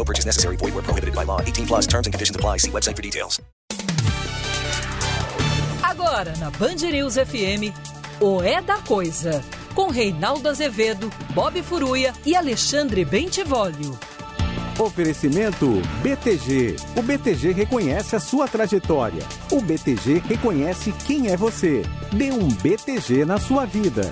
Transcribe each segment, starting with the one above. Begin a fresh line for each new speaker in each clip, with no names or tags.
No purchase necessary. Void where prohibited by law. 18 plus terms and conditions apply. See website for details.
Agora na Band News FM, o É da Coisa, com Reinaldo Azevedo, Bob Furuia e Alexandre Bentivolio.
Oferecimento BTG. O BTG reconhece a sua trajetória. O BTG reconhece quem é você. Dê um BTG na sua vida.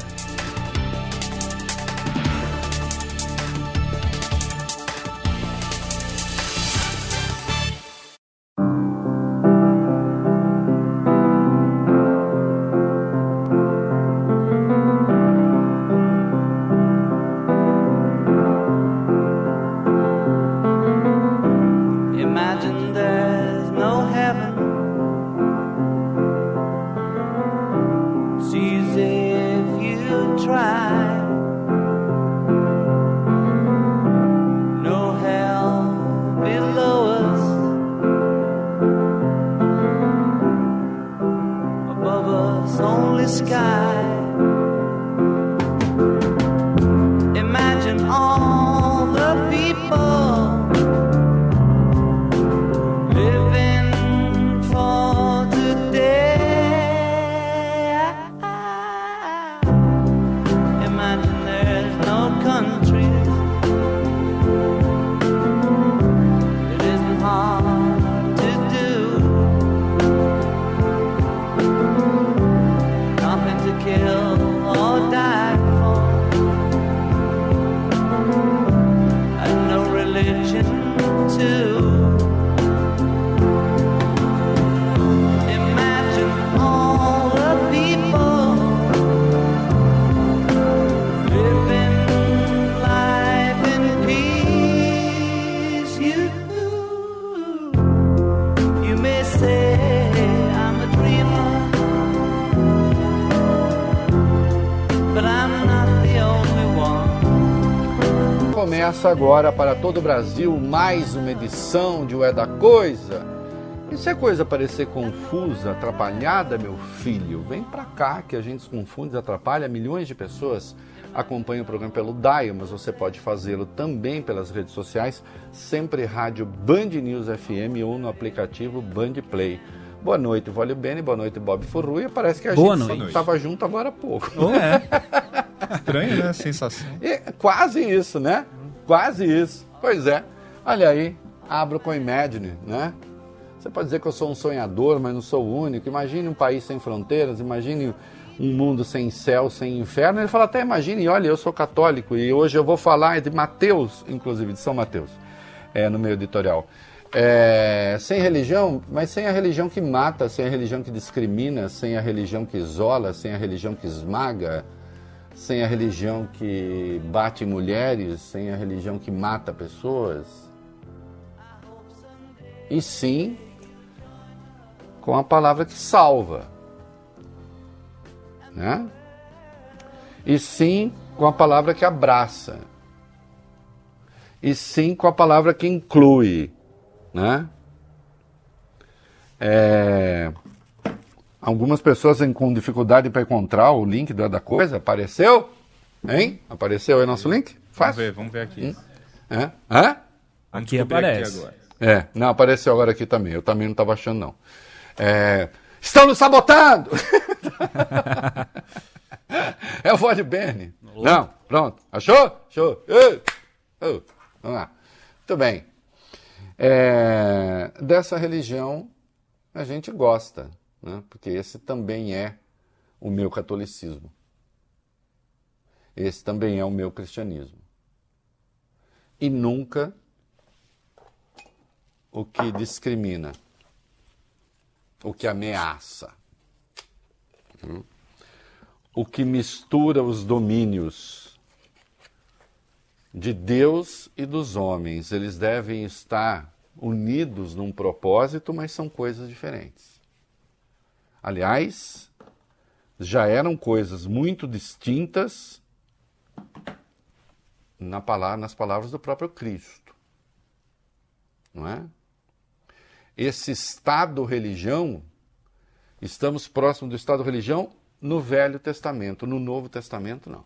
Começa agora para todo o Brasil mais uma edição de Ué da Coisa. E se a coisa parecer confusa, atrapalhada, meu filho, vem pra cá que a gente se confunde e atrapalha. Milhões de pessoas acompanham o programa pelo Dial, mas você pode fazê-lo também pelas redes sociais, sempre rádio Band News FM ou no aplicativo Band Play. Boa noite, Vólio Bene, boa noite, Bob Furruia. Parece que a
Boa
gente estava junto agora há pouco.
Oh, é. Estranho, né? A sensação.
É quase isso, né? Quase isso. Pois é. Olha aí, abro com Imagine, né? Você pode dizer que eu sou um sonhador, mas não sou o único. Imagine um país sem fronteiras, imagine um mundo sem céu, sem inferno. Ele fala até imagine, olha, eu sou católico e hoje eu vou falar de Mateus, inclusive de São Mateus, é, no meu editorial. É, sem religião, mas sem a religião que mata, sem a religião que discrimina, sem a religião que isola, sem a religião que esmaga, sem a religião que bate mulheres, sem a religião que mata pessoas. E sim com a palavra que salva. Né? E sim com a palavra que abraça. E sim com a palavra que inclui. Né? É, Algumas pessoas têm com dificuldade para encontrar o link da, da coisa. Apareceu? Hein? Apareceu aí nosso link?
Vamos ver, vamos ver aqui.
É? Hã?
Aqui aparece.
É, não, apareceu agora aqui também. Eu também não estava achando, não. É, estão nos sabotando! é o Vode Bene. Não, pronto. Achou? Achou? Ei! Oh, vamos lá. Muito bem. É, dessa religião a gente gosta, né? porque esse também é o meu catolicismo. Esse também é o meu cristianismo. E nunca o que discrimina, o que ameaça, hum? o que mistura os domínios de Deus e dos homens. Eles devem estar unidos num propósito, mas são coisas diferentes. Aliás, já eram coisas muito distintas na palavra, nas palavras do próprio Cristo. Não é? Esse estado religião, estamos próximo do estado religião no Velho Testamento, no Novo Testamento não.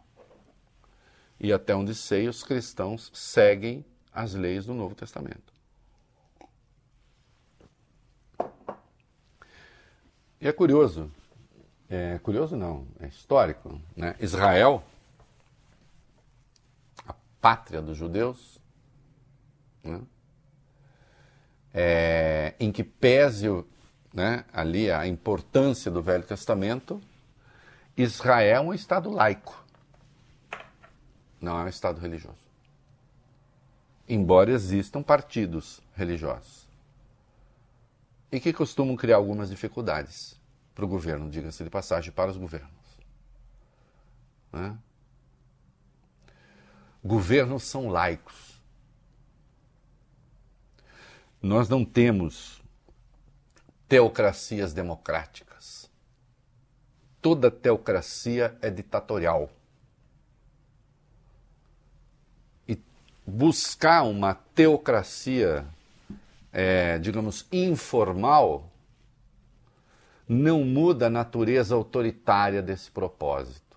E até onde sei, os cristãos seguem as leis do Novo Testamento. E é curioso, é curioso não, é histórico, né? Israel, a pátria dos judeus, né? é, em que pese né, ali a importância do Velho Testamento, Israel é um Estado laico, não é um Estado religioso. Embora existam partidos religiosos. E que costumam criar algumas dificuldades para o governo, diga-se de passagem, para os governos. Né? Governos são laicos. Nós não temos teocracias democráticas. Toda teocracia é ditatorial. E buscar uma teocracia, é, digamos, informal, não muda a natureza autoritária desse propósito.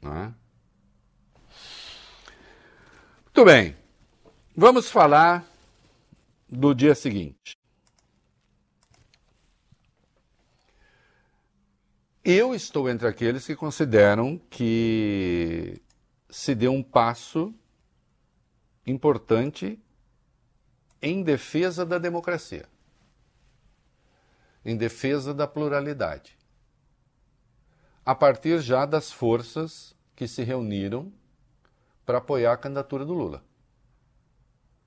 Não é? Muito bem. Vamos falar do dia seguinte. Eu estou entre aqueles que consideram que se deu um passo importante em defesa da democracia, em defesa da pluralidade, a partir já das forças que se reuniram para apoiar a candidatura do Lula.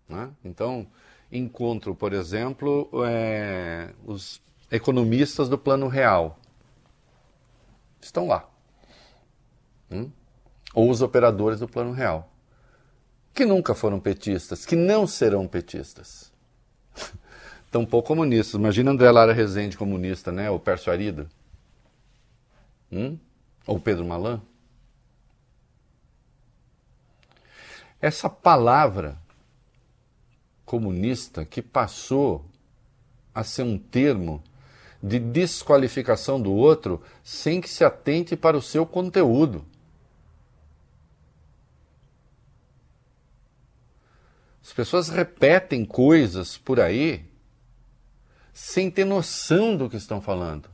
Né? Então, encontro, por exemplo, é, os economistas do Plano Real. Estão lá. Hum? Ou os operadores do Plano Real. Que nunca foram petistas, que não serão petistas. Tampouco comunistas. Imagina André Lara Rezende comunista, né? Ou Pércio Arido. Hum? Ou Pedro Malan. Essa palavra comunista que passou a ser um termo de desqualificação do outro sem que se atente para o seu conteúdo. As pessoas repetem coisas por aí sem ter noção do que estão falando.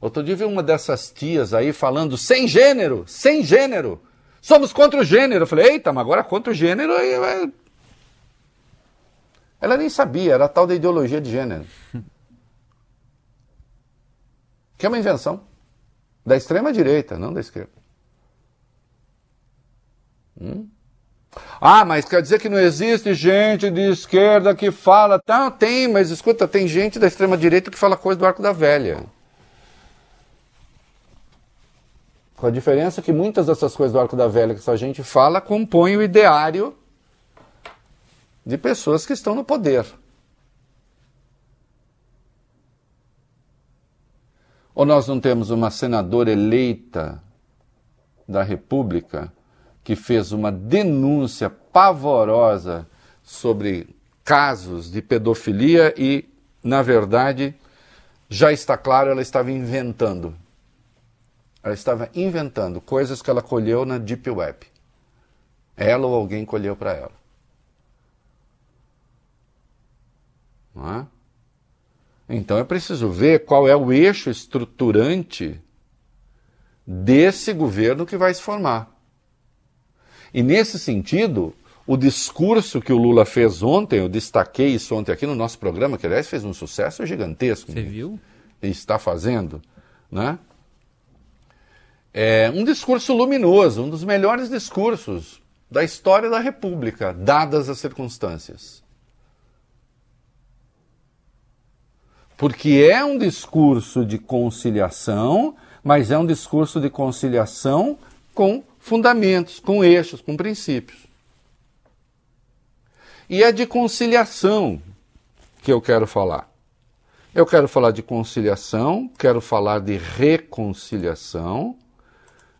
Outro dia vi uma dessas tias aí falando sem gênero, sem gênero. Somos contra o gênero. Eu falei, eita, mas agora contra o gênero. Aí, ela nem sabia, era tal da ideologia de gênero. Que é uma invenção da extrema direita, não da esquerda. Hum? Ah, mas quer dizer que não existe gente de esquerda que fala. Tá, tem, mas escuta, tem gente da extrema direita que fala coisa do arco da velha. Com a diferença que muitas dessas coisas do arco da velha que a gente fala compõem o ideário de pessoas que estão no poder. Ou nós não temos uma senadora eleita da República que fez uma denúncia pavorosa sobre casos de pedofilia e, na verdade, já está claro, ela estava inventando ela estava inventando coisas que ela colheu na Deep Web. Ela ou alguém colheu para ela. Não é? Então é preciso ver qual é o eixo estruturante desse governo que vai se formar. E nesse sentido, o discurso que o Lula fez ontem, eu destaquei isso ontem aqui no nosso programa, que aliás fez um sucesso gigantesco.
Você viu?
E está fazendo, né? É um discurso luminoso, um dos melhores discursos da história da República, dadas as circunstâncias. Porque é um discurso de conciliação, mas é um discurso de conciliação com fundamentos, com eixos, com princípios. E é de conciliação que eu quero falar. Eu quero falar de conciliação, quero falar de reconciliação.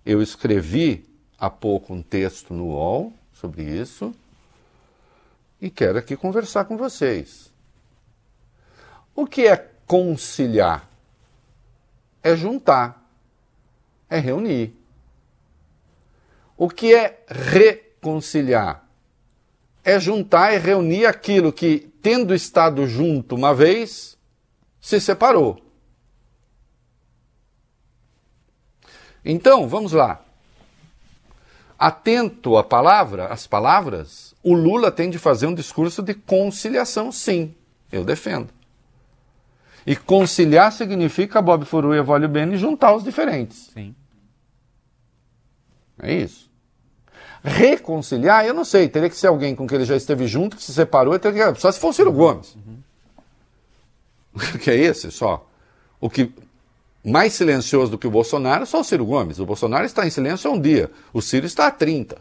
Eu escrevi há pouco um texto no UOL sobre isso e quero aqui conversar com vocês. O que é conciliar? É juntar, é reunir. O que é reconciliar? É juntar e reunir aquilo que, tendo estado junto uma vez, se separou. Então, vamos lá. Atento à palavra, às palavras, o Lula tem de fazer um discurso de conciliação, sim. Eu defendo. E conciliar significa Bob Furui e Vólio Bene juntar os diferentes.
Sim.
É isso. Reconciliar, eu não sei, teria que ser alguém com quem ele já esteve junto, que se separou, teria que... só se for o Ciro Gomes. Uhum. que é esse só. O que mais silencioso do que o Bolsonaro é só o Ciro Gomes. O Bolsonaro está em silêncio há um dia, o Ciro está há 30.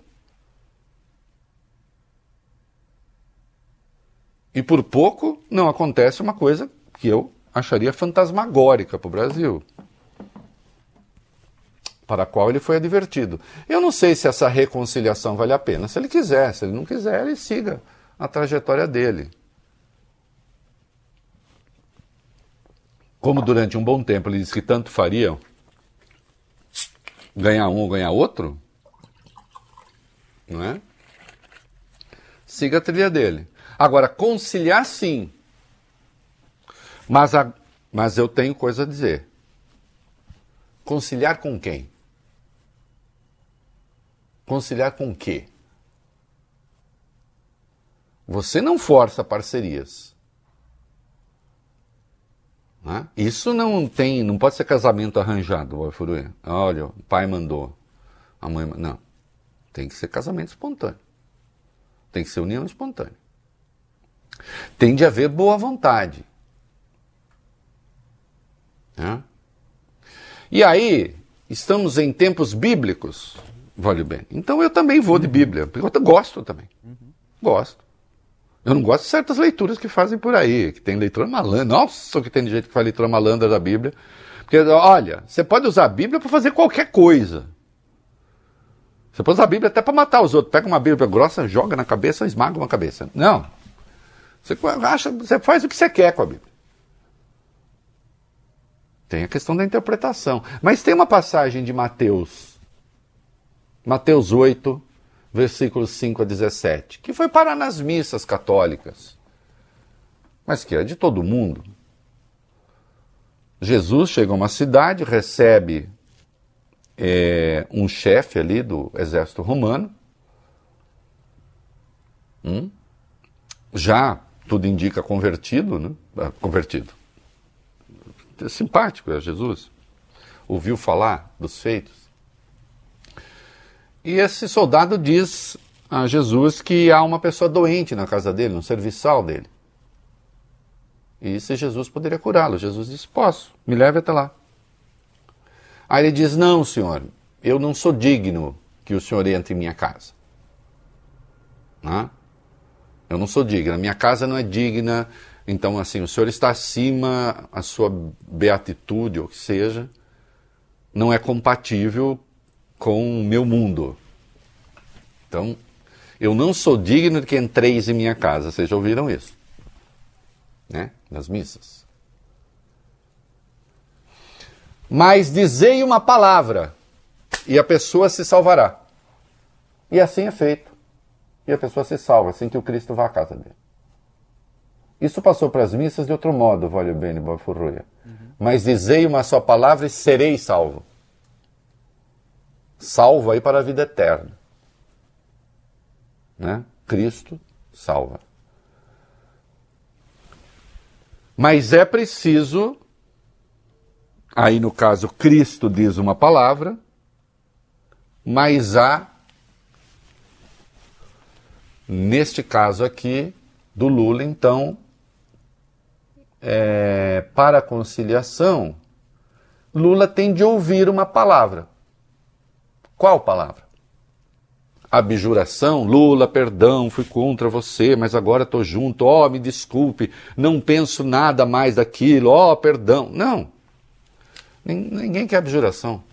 E por pouco não acontece uma coisa que eu acharia fantasmagórica para o Brasil, para a qual ele foi advertido. Eu não sei se essa reconciliação vale a pena. Se ele quiser, se ele não quiser, ele siga a trajetória dele. Como durante um bom tempo ele disse que tanto fariam ganhar um ou ganhar outro, não é? Siga a trilha dele. Agora, conciliar sim. Mas, a, mas eu tenho coisa a dizer. Conciliar com quem? Conciliar com quê? Você não força parcerias. Né? Isso não tem, não pode ser casamento arranjado, Olha, o pai mandou, a mãe não. Tem que ser casamento espontâneo. Tem que ser união espontânea. Tem de haver boa vontade. Né? E aí, estamos em tempos bíblicos, vale bem. Então eu também vou de Bíblia, porque eu gosto também. Gosto. Eu não gosto de certas leituras que fazem por aí, que tem leitura malandra. Nossa, que tem gente que faz leitura malandra da Bíblia. Porque, olha, você pode usar a Bíblia para fazer qualquer coisa. Você pode usar a Bíblia até para matar os outros. Pega uma Bíblia grossa, joga na cabeça, esmaga uma cabeça. Não. Você, acha, você faz o que você quer com a Bíblia. Tem a questão da interpretação. Mas tem uma passagem de Mateus, Mateus 8, versículos 5 a 17, que foi parar nas missas católicas, mas que é de todo mundo. Jesus chega a uma cidade, recebe é, um chefe ali do exército romano, hum, já tudo indica convertido, né? Ah, convertido. Simpático é Jesus. Ouviu falar dos feitos. E esse soldado diz a Jesus que há uma pessoa doente na casa dele, no serviçal dele. E se Jesus poderia curá-lo. Jesus disse: Posso, me leve até lá. Aí ele diz: Não, senhor, eu não sou digno que o senhor entre em minha casa. Né? Eu não sou digno, a minha casa não é digna. Então, assim, o senhor está acima, a sua beatitude, ou que seja, não é compatível com o meu mundo. Então, eu não sou digno de que entreis em minha casa. Vocês já ouviram isso? Né? Nas missas. Mas dizei uma palavra e a pessoa se salvará. E assim é feito. E a pessoa se salva, assim que o Cristo vá à casa dele. Isso passou para as missas de outro modo, vale bem, Bafurruia. Uhum. Mas dizei uma só palavra e serei salvo salvo aí para a vida eterna. Né? Cristo salva. Mas é preciso, aí no caso Cristo diz uma palavra, mas há, neste caso aqui, do Lula, então, é, para a conciliação, Lula tem de ouvir uma palavra. Qual palavra? Abjuração, Lula, perdão, fui contra você, mas agora estou junto, oh, me desculpe, não penso nada mais daquilo, oh, perdão. Não. Ninguém quer abjuração.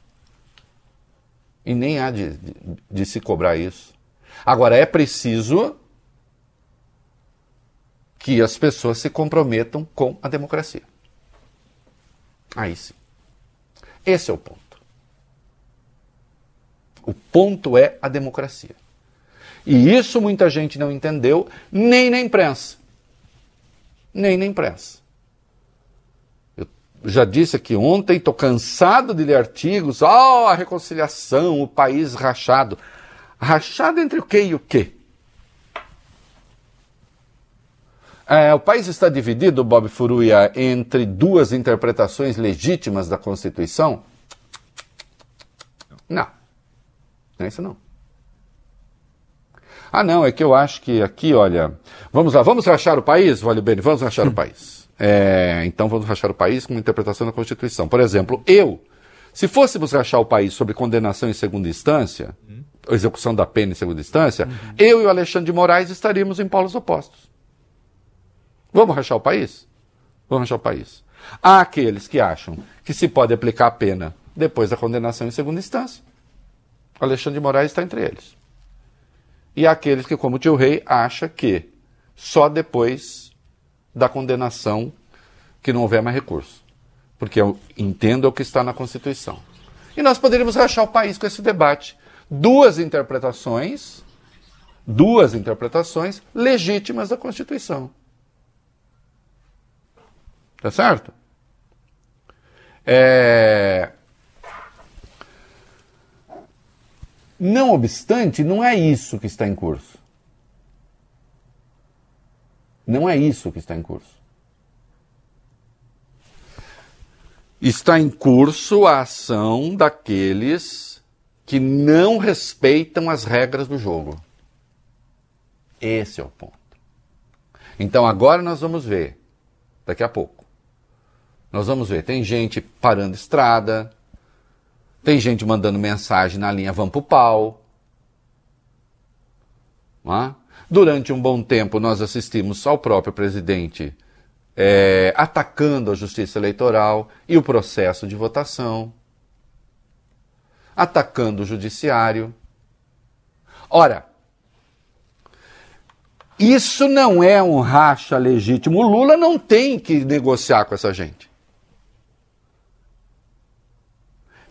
E nem há de, de, de se cobrar isso. Agora, é preciso que as pessoas se comprometam com a democracia. Aí sim. Esse é o ponto. O ponto é a democracia. E isso muita gente não entendeu, nem na imprensa. Nem na imprensa. Eu já disse aqui ontem, estou cansado de ler artigos, oh, a reconciliação, o país rachado. Rachado entre o que e o que? É, o país está dividido, Bob Furuia, entre duas interpretações legítimas da Constituição? Não. Não é isso não. Ah, não, é que eu acho que aqui, olha, vamos lá, vamos rachar o país, Vale Bene, vamos rachar o país. É, então vamos rachar o país com interpretação da Constituição. Por exemplo, eu, se fôssemos rachar o país sobre condenação em segunda instância, uhum. execução da pena em segunda instância, uhum. eu e o Alexandre de Moraes estaríamos em polos opostos. Vamos rachar o país? Vamos rachar o país. Há aqueles que acham que se pode aplicar a pena depois da condenação em segunda instância. Alexandre de Moraes está entre eles. E aqueles que, como o tio Rei, acha que só depois da condenação que não houver mais recurso. Porque eu entendo o que está na Constituição. E nós poderíamos rachar o país com esse debate. Duas interpretações, duas interpretações legítimas da Constituição. Tá certo? É... Não obstante, não é isso que está em curso. Não é isso que está em curso. Está em curso a ação daqueles que não respeitam as regras do jogo. Esse é o ponto. Então agora nós vamos ver, daqui a pouco. Nós vamos ver, tem gente parando estrada, tem gente mandando mensagem na linha Vamos pro pau. É? Durante um bom tempo, nós assistimos ao próprio presidente é, atacando a justiça eleitoral e o processo de votação, atacando o judiciário. Ora, isso não é um racha legítimo. O Lula não tem que negociar com essa gente.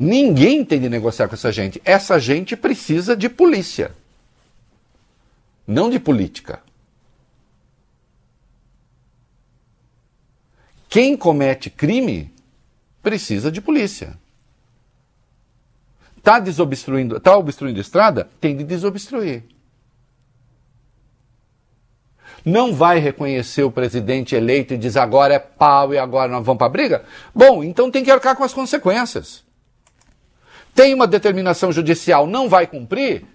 Ninguém tem de negociar com essa gente. Essa gente precisa de polícia, não de política. Quem comete crime precisa de polícia. Está desobstruindo, tá obstruindo estrada? Tem de desobstruir. Não vai reconhecer o presidente eleito e diz agora é pau e agora nós vamos para a briga? Bom, então tem que arcar com as consequências tem uma determinação judicial, não vai cumprir,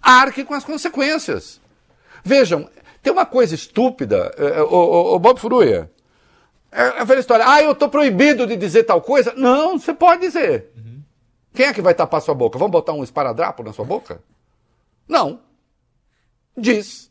arque com as consequências. Vejam, tem uma coisa estúpida, é, o, o, Bob Furuia, é, é a velha história, ah, eu estou proibido de dizer tal coisa. Não, você pode dizer. Uhum. Quem é que vai tapar sua boca? Vamos botar um esparadrapo na sua boca? Não. Diz.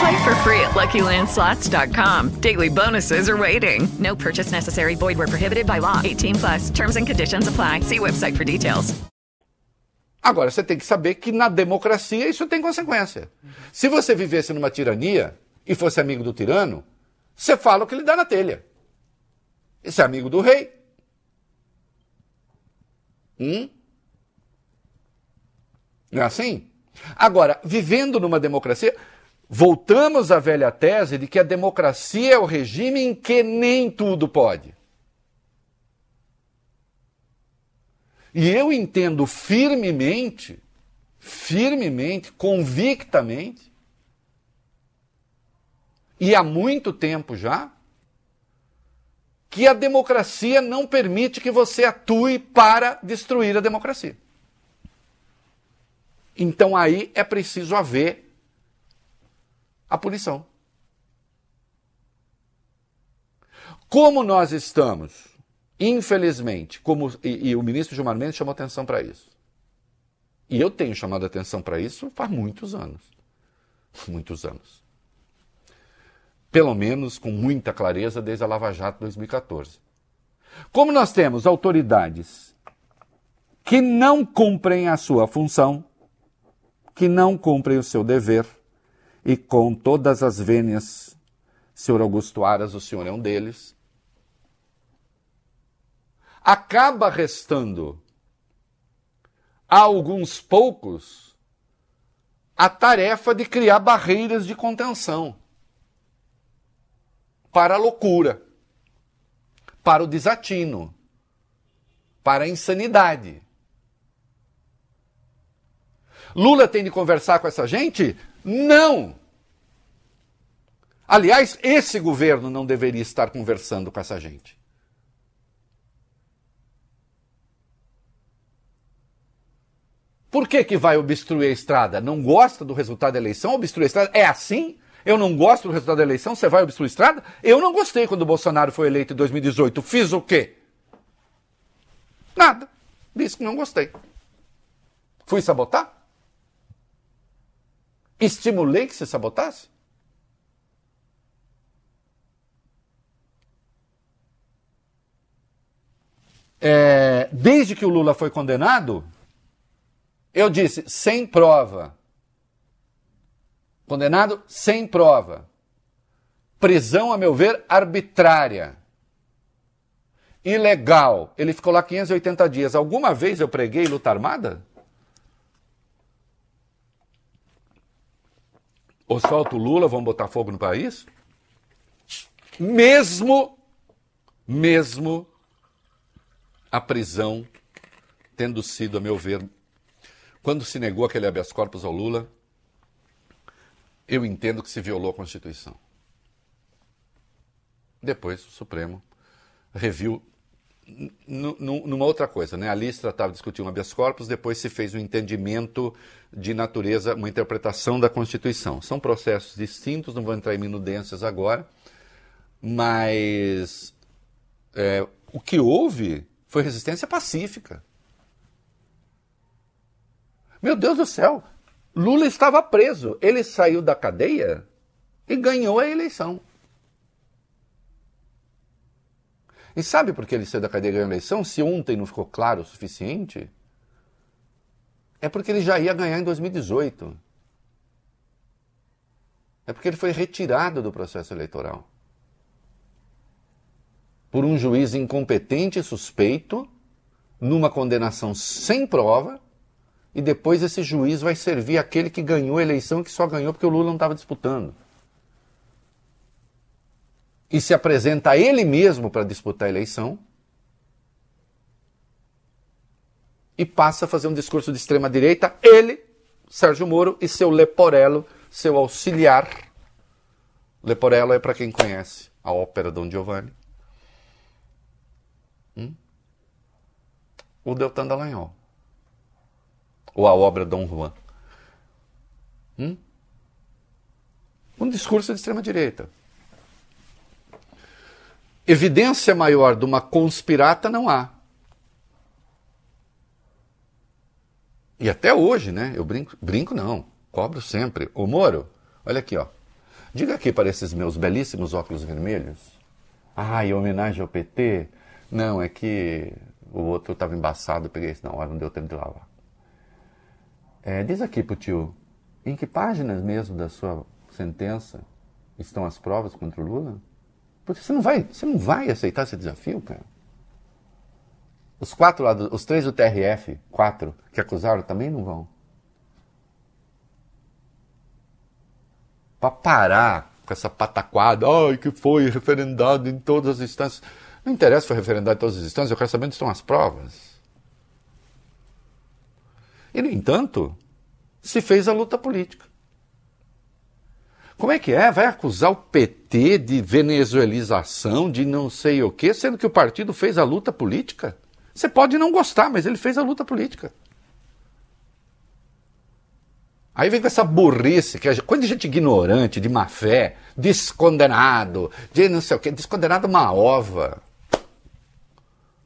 Play for free at LuckyLandSlots.com. Daily bonuses are waiting. No purchase necessary. Void where prohibited by law. 18 plus. Terms and conditions apply. See website for details.
Agora, você tem que saber que na democracia isso tem consequência. Se você vivesse numa tirania e fosse amigo do tirano, você fala o que ele dá na telha. Esse é amigo do rei. Hum? Não é assim? Agora, vivendo numa democracia, voltamos à velha tese de que a democracia é o regime em que nem tudo pode. E eu entendo firmemente, firmemente, convictamente, e há muito tempo já, que a democracia não permite que você atue para destruir a democracia. Então aí é preciso haver a punição. Como nós estamos, infelizmente, como e, e o ministro Gilmar Mendes chamou atenção para isso. E eu tenho chamado atenção para isso faz muitos anos. Muitos anos. Pelo menos com muita clareza desde a Lava Jato 2014. Como nós temos autoridades que não cumprem a sua função, que não cumprem o seu dever, e com todas as vênias, senhor Augusto Aras, o senhor é um deles, acaba restando a alguns poucos a tarefa de criar barreiras de contenção para a loucura, para o desatino, para a insanidade. Lula tem de conversar com essa gente? Não! Aliás, esse governo não deveria estar conversando com essa gente. Por que, que vai obstruir a estrada? Não gosta do resultado da eleição? Obstruir a estrada? É assim? Eu não gosto do resultado da eleição? Você vai obstruir a estrada? Eu não gostei quando o Bolsonaro foi eleito em 2018. Fiz o quê? Nada. Disse que não gostei. Fui sabotar? Estimulei que se sabotasse? É, desde que o Lula foi condenado, eu disse sem prova. Condenado sem prova. Prisão, a meu ver, arbitrária. Ilegal. Ele ficou lá 580 dias. Alguma vez eu preguei luta armada? Ou solta o Lula, vamos botar fogo no país? Mesmo, mesmo a prisão tendo sido, a meu ver, quando se negou aquele habeas corpus ao Lula, eu entendo que se violou a Constituição. Depois o Supremo reviu numa outra coisa, né? Ali se tratava de um habeas corpus, depois se fez um entendimento de natureza, uma interpretação da Constituição. São processos distintos, não vou entrar em minudências agora, mas é, o que houve foi resistência pacífica. Meu Deus do céu, Lula estava preso, ele saiu da cadeia e ganhou a eleição. E sabe por que ele saiu da cadeia e ganhou a eleição? Se ontem não ficou claro o suficiente, é porque ele já ia ganhar em 2018. É porque ele foi retirado do processo eleitoral. Por um juiz incompetente e suspeito, numa condenação sem prova, e depois esse juiz vai servir aquele que ganhou a eleição que só ganhou porque o Lula não estava disputando e se apresenta a ele mesmo para disputar a eleição e passa a fazer um discurso de extrema direita, ele, Sérgio Moro e seu Leporello, seu auxiliar. Leporello é para quem conhece a ópera Dom Giovanni. Hum? O Deltan Dallagnol. Ou a obra Dom Juan. Hum? Um discurso de extrema direita. Evidência maior de uma conspirata não há. E até hoje, né? Eu brinco, brinco não, cobro sempre. Ô Moro, olha aqui, ó. Diga aqui para esses meus belíssimos óculos vermelhos. Ah, em homenagem ao PT? Não, é que o outro estava embaçado, peguei isso na hora, não deu tempo de lavar. É, diz aqui pro tio, em que páginas mesmo da sua sentença estão as provas contra o Lula? Você não vai, você não vai aceitar esse desafio, cara. Os quatro lá, os três do TRF, quatro, que acusaram, também não vão. Para parar com essa pataquada, ai, que foi referendado em todas as instâncias. Não interessa se foi referendado em todas as instâncias, eu quero saber onde estão as provas. E, no entanto, se fez a luta política. Como é que é? Vai acusar o PT de venezuelização, de não sei o quê, sendo que o partido fez a luta política? Você pode não gostar, mas ele fez a luta política. Aí vem com essa burrice, que é coisa de gente ignorante, de má fé, descondenado, de não sei o quê. Descondenado é uma ova.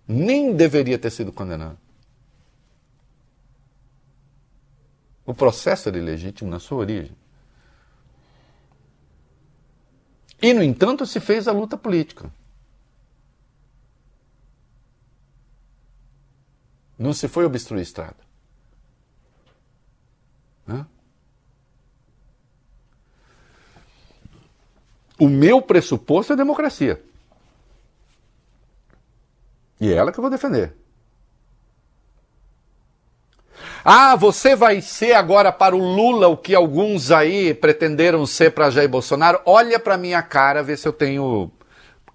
Nem deveria ter sido condenado. O processo era ilegítimo na sua origem. E, no entanto, se fez a luta política. Não se foi obstruir a estrada. Hã? O meu pressuposto é democracia. E é ela que eu vou defender. Ah, você vai ser agora para o Lula o que alguns aí pretenderam ser para Jair Bolsonaro? Olha para minha cara, vê se eu tenho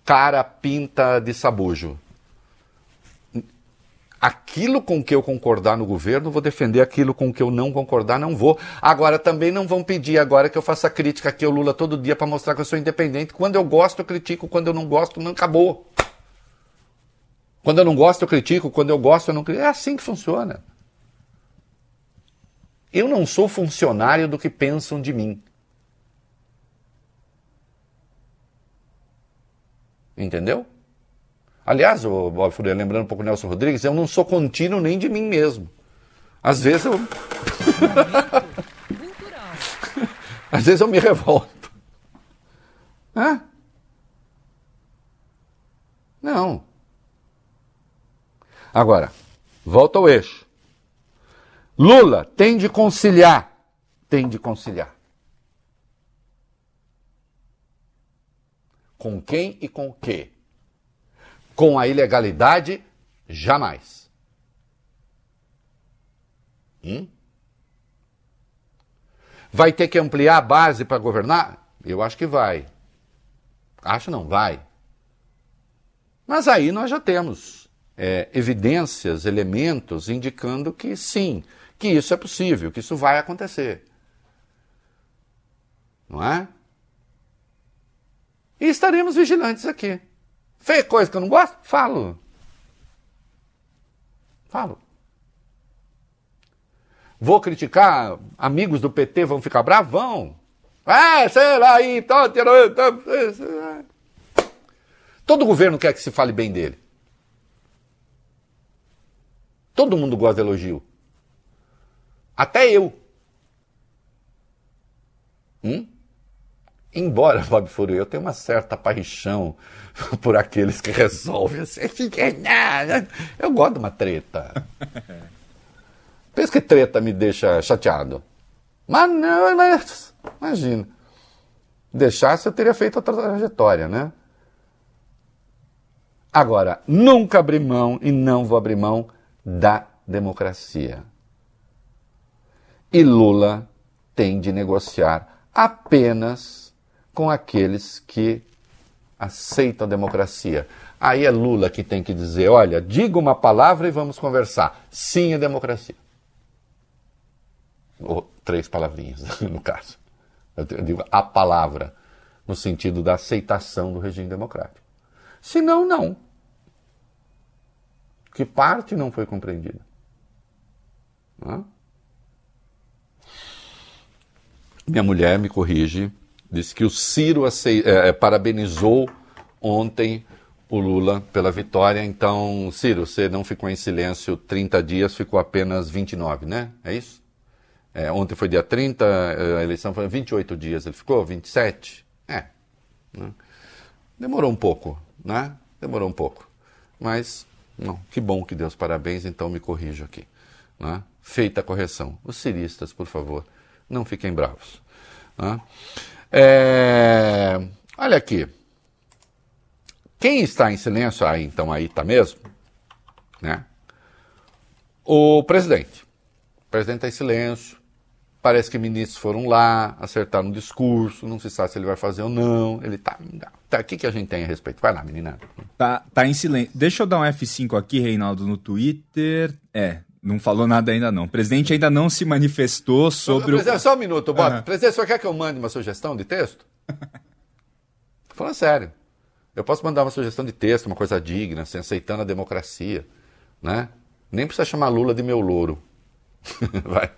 cara pinta de sabujo. Aquilo com que eu concordar no governo, vou defender aquilo com que eu não concordar, não vou. Agora, também não vão pedir agora que eu faça crítica aqui ao Lula todo dia para mostrar que eu sou independente. Quando eu gosto, eu critico. Quando eu não gosto, não acabou. Quando eu não gosto, eu critico. Quando eu gosto, eu não critico. É assim que funciona. Eu não sou funcionário do que pensam de mim. Entendeu? Aliás, o Bob Furia, lembrando um pouco o Nelson Rodrigues, eu não sou contínuo nem de mim mesmo. Às vezes eu. Às vezes eu me revolto. Hã? Não. Agora, volta ao eixo. Lula tem de conciliar. Tem de conciliar. Com quem e com o quê? Com a ilegalidade, jamais. Hum? Vai ter que ampliar a base para governar? Eu acho que vai. Acho não, vai. Mas aí nós já temos é, evidências, elementos indicando que sim, que isso é possível, que isso vai acontecer. Não é? E estaremos vigilantes aqui. Fez coisa que eu não gosto? Falo. Falo. Vou criticar? Amigos do PT vão ficar bravos? Vão. Ah, sei lá aí. Tá, tá, tá. Todo governo quer que se fale bem dele. Todo mundo gosta de elogio. Até eu. Hum? Embora, Bob Furo, eu tenho uma certa paixão por aqueles que resolvem assim. Eu gosto de uma treta. Pensa que treta me deixa chateado. Mas não, mas, imagina. Deixasse, eu teria feito outra trajetória, né? Agora, nunca abri mão e não vou abrir mão da democracia. E Lula tem de negociar apenas com aqueles que aceitam a democracia. Aí é Lula que tem que dizer: olha, diga uma palavra e vamos conversar. Sim, é democracia. Ou três palavrinhas, no caso. Eu digo a palavra, no sentido da aceitação do regime democrático. Se não, não. Que parte não foi compreendida? Não? Minha mulher me corrige, disse que o Ciro acei- eh, parabenizou ontem o Lula pela vitória. Então, Ciro, você não ficou em silêncio 30 dias, ficou apenas 29, né? É isso? É, ontem foi dia 30, eh, a eleição foi 28 dias, ele ficou 27? É. né? Demorou um pouco, né? Demorou um pouco. Mas, não, que bom que Deus parabéns, então me corrijo aqui. Né? Feita a correção. Os ciristas, por favor, não fiquem bravos. né? É, Olha aqui. Quem está em silêncio, aí então aí está mesmo, né? O presidente. O presidente está em silêncio. Parece que ministros foram lá, acertaram um discurso, não se sabe se ele vai fazer ou não. Ele tá. tá o que, que a gente tem a respeito? Vai lá, menina.
Tá, tá em silêncio. Deixa eu dar um F5 aqui, Reinaldo, no Twitter. É, não falou nada ainda não. O presidente ainda não se manifestou sobre
Presidente,
o.
Só um minuto, Bob.
Aham.
Presidente, senhor quer que eu mande uma sugestão de texto? Falando sério. Eu posso mandar uma sugestão de texto, uma coisa digna, assim, aceitando a democracia, né? Nem precisa chamar Lula de meu louro. Vai.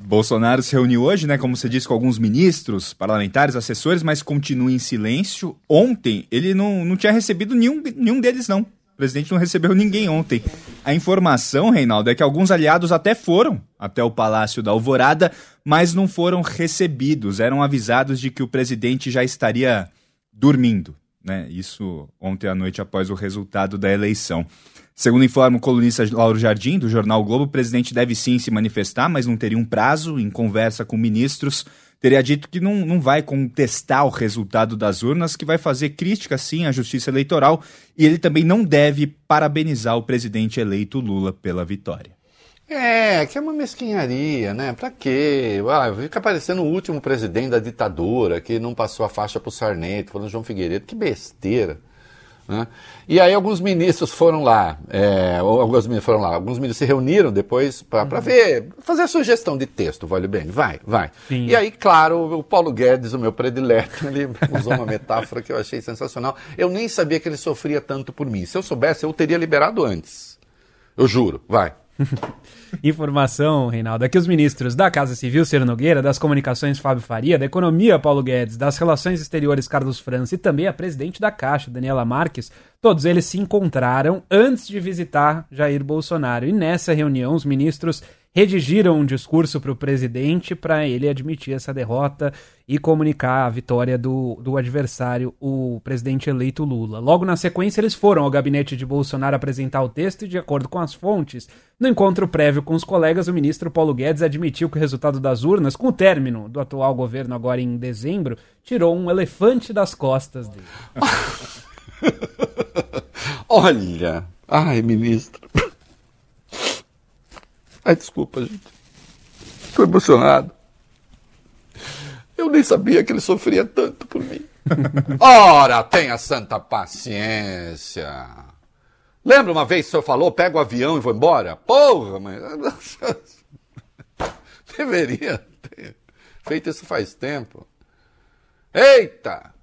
Bolsonaro se reuniu hoje, né, como você disse, com alguns ministros, parlamentares, assessores, mas continua em silêncio. Ontem, ele não, não tinha recebido nenhum, nenhum deles, não. O presidente não recebeu ninguém ontem. A informação, Reinaldo, é que alguns aliados até foram até o Palácio da Alvorada, mas não foram recebidos. Eram avisados de que o presidente já estaria dormindo. Né? Isso ontem à noite após o resultado da eleição. Segundo informa o colunista Lauro Jardim, do jornal Globo, o presidente deve sim se manifestar, mas não teria um prazo. Em conversa com ministros, teria dito que não, não vai contestar o resultado das urnas, que vai fazer crítica sim à justiça eleitoral e ele também não deve parabenizar o presidente eleito Lula pela vitória.
É, que é uma mesquinharia, né? Pra quê? Ah, fica parecendo o último presidente da ditadura que não passou a faixa pro Sarney, falando João Figueiredo, que besteira. Né? E aí alguns ministros foram lá, é, alguns ministros foram lá, alguns ministros se reuniram depois para ver, fazer a sugestão de texto, vale bem, vai, vai.
Sim.
E aí, claro, o Paulo Guedes, o meu predileto, ele usou uma metáfora que eu achei sensacional. Eu nem sabia que ele sofria tanto por mim. Se eu soubesse, eu teria liberado antes. Eu juro, vai.
Informação, Reinaldo, é que os ministros da Casa Civil, Ciro Nogueira, das Comunicações, Fábio Faria, da Economia, Paulo Guedes, das Relações Exteriores, Carlos França e também a presidente da Caixa, Daniela Marques, todos eles se encontraram antes de visitar Jair Bolsonaro. E nessa reunião, os ministros redigiram um discurso para o presidente para ele admitir essa derrota e comunicar a vitória do, do adversário, o presidente eleito Lula. Logo na sequência, eles foram ao gabinete de Bolsonaro apresentar o texto e, de acordo com as fontes, no encontro prévio com os colegas, o ministro Paulo Guedes admitiu que o resultado das urnas, com o término do atual governo agora em dezembro, tirou um elefante das costas dele.
Olha, ai, ministro. Ai, desculpa, gente. Estou emocionado. Eu nem sabia que ele sofria tanto por mim. Ora, tenha santa paciência. Lembra uma vez que o senhor falou, pega o avião e vou embora? Porra, mas... Deveria ter feito isso faz tempo. Eita!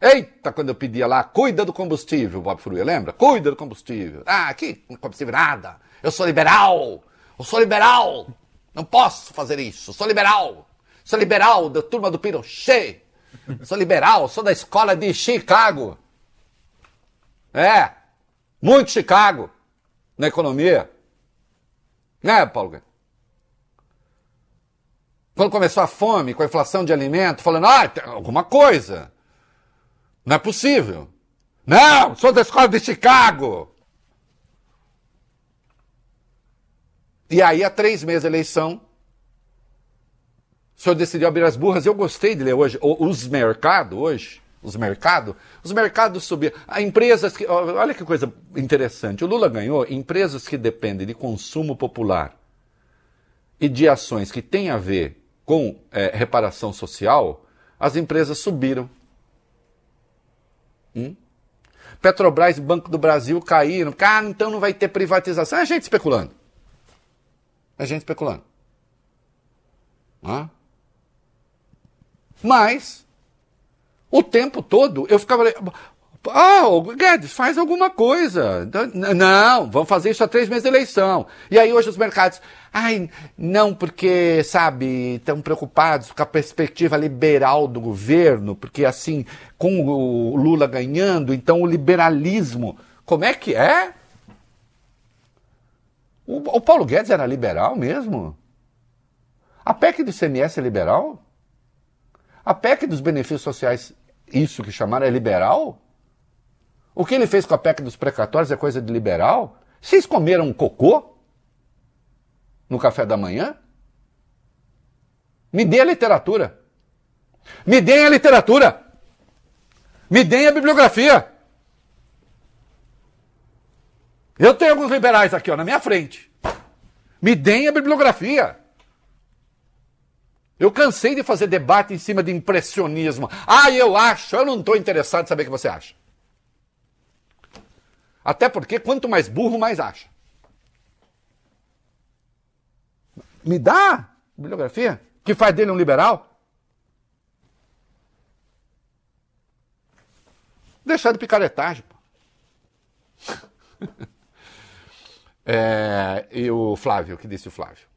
Eita, quando eu pedia lá, cuida do combustível, Bob Fruia, lembra? Cuida do combustível. Ah, aqui, combustível nada. Eu sou liberal. Eu sou liberal. Não posso fazer isso. Eu sou liberal. Sou liberal da turma do Pinochet. Sou liberal, sou da escola de Chicago. É, muito Chicago na economia. Né, Paulo? Quando começou a fome, com a inflação de alimento, falando, ah, tem alguma coisa. Não é possível. Não, sou da escola de Chicago. E aí, há três meses da eleição, o senhor decidiu abrir as burras. Eu gostei de ler hoje. Os mercados hoje, os mercados, os mercados subiram. Empresas que. Olha que coisa interessante. O Lula ganhou empresas que dependem de consumo popular e de ações que têm a ver com eh, reparação social, as empresas subiram. Hum? Petrobras e Banco do Brasil caíram. Ah, então não vai ter privatização. É gente especulando. É gente especulando. Hã? Mas, o tempo todo, eu ficava. Ah, o Guedes, faz alguma coisa. N- Não, vamos fazer isso há três meses de eleição. E aí hoje os mercados. Ai, não, porque, sabe, estão preocupados com a perspectiva liberal do governo, porque assim, com o Lula ganhando, então o liberalismo. Como é que é? O, o Paulo Guedes era liberal mesmo? A PEC do ICMS é liberal? A PEC dos benefícios sociais, isso que chamaram, é liberal? O que ele fez com a PEC dos precatórios é coisa de liberal? Vocês comeram cocô? No café da manhã? Me dê a literatura. Me deem a literatura. Me deem a bibliografia. Eu tenho alguns liberais aqui, ó, na minha frente. Me deem a bibliografia. Eu cansei de fazer debate em cima de impressionismo. Ah, eu acho, eu não estou interessado em saber o que você acha. Até porque quanto mais burro, mais acha. Me dá bibliografia que faz dele um liberal. Deixar de picaretagem. Pô. é, e o Flávio, o que disse o Flávio?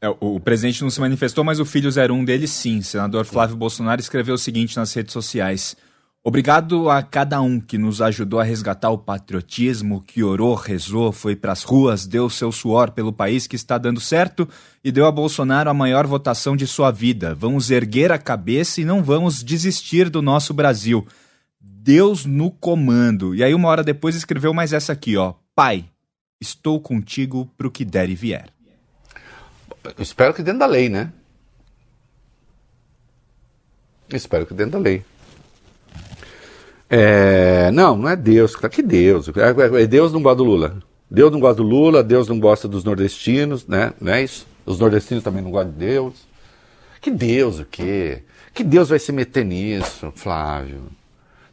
É, o, presidente não se manifestou, mas o filho 01 dele sim. Senador Flávio Bolsonaro escreveu o seguinte nas redes sociais. Obrigado a cada um que nos ajudou a resgatar o patriotismo, que orou, rezou, foi pras ruas, deu seu suor pelo país que está dando certo e deu a Bolsonaro a maior votação de sua vida. Vamos erguer a cabeça e não vamos desistir do nosso Brasil. Deus no comando. E aí uma hora depois escreveu mais essa aqui, ó. Pai, estou contigo pro que der e vier.
Espero que dentro da lei, né? Espero que dentro da lei. É, não, não é Deus. Que Deus? É, é, Deus não gosta do Lula. Deus não gosta do Lula, Deus não gosta dos nordestinos, né? Não é isso? Os nordestinos também não gostam de Deus. Que Deus o quê? Que Deus vai se meter nisso, Flávio?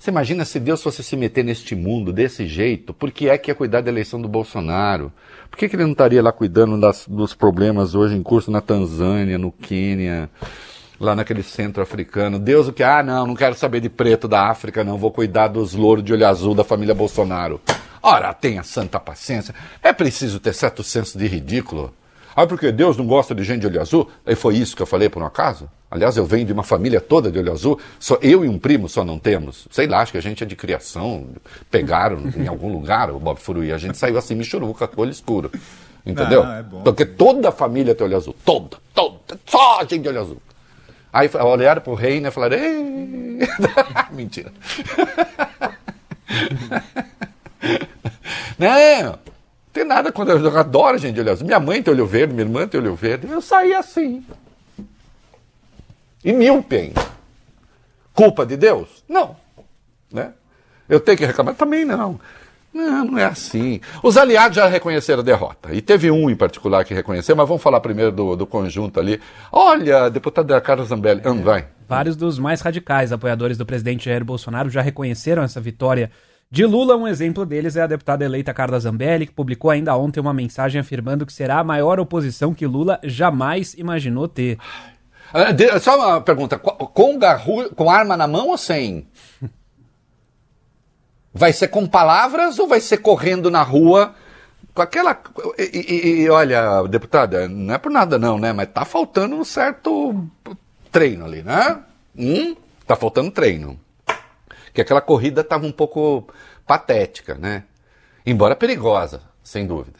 Você imagina se Deus fosse se meter neste mundo desse jeito? Por que é que ia cuidar da eleição do Bolsonaro? Por que, que ele não estaria lá cuidando das, dos problemas hoje em curso na Tanzânia, no Quênia, lá naquele centro africano. Deus o que? Ah, não, não quero saber de preto da África, não. Vou cuidar dos louros de olho azul da família Bolsonaro. Ora, tenha santa paciência. É preciso ter certo senso de ridículo. Ah, porque Deus não gosta de gente de olho azul? E foi isso que eu falei por um acaso? Aliás, eu venho de uma família toda de olho azul. Só eu e um primo só não temos. Sei lá, acho que a gente é de criação. Pegaram em algum lugar o Bob Furui. A gente saiu assim, michuruca, com olho escuro. Entendeu? Não, é porque toda a família tem olho azul. Toda, toda. Só gente de olho azul. Aí olharam pro rei, né? Falaram, Ei! mentira. não, tem nada quando eu adoro gente de olho azul. Minha mãe tem olho verde, minha irmã tem olho verde. Eu saí assim. E míope ainda. Culpa de Deus? Não. Né? Eu tenho que reclamar? Também não. Não, não é assim. Os aliados já reconheceram a derrota. E teve um em particular que reconheceu, mas vamos falar primeiro do, do conjunto ali. Olha, deputada Carla Zambelli. É, vai.
Vários dos mais radicais apoiadores do presidente Jair Bolsonaro já reconheceram essa vitória de Lula. Um exemplo deles é a deputada eleita Carla Zambelli, que publicou ainda ontem uma mensagem afirmando que será a maior oposição que Lula jamais imaginou ter.
Ah, só uma pergunta: com, garru... com arma na mão ou sem? Vai ser com palavras ou vai ser correndo na rua com aquela. E, e, e, olha, deputada, não é por nada não, né? Mas tá faltando um certo treino ali, né? Hum, tá faltando treino. Que aquela corrida tava um pouco patética, né? Embora perigosa, sem dúvida.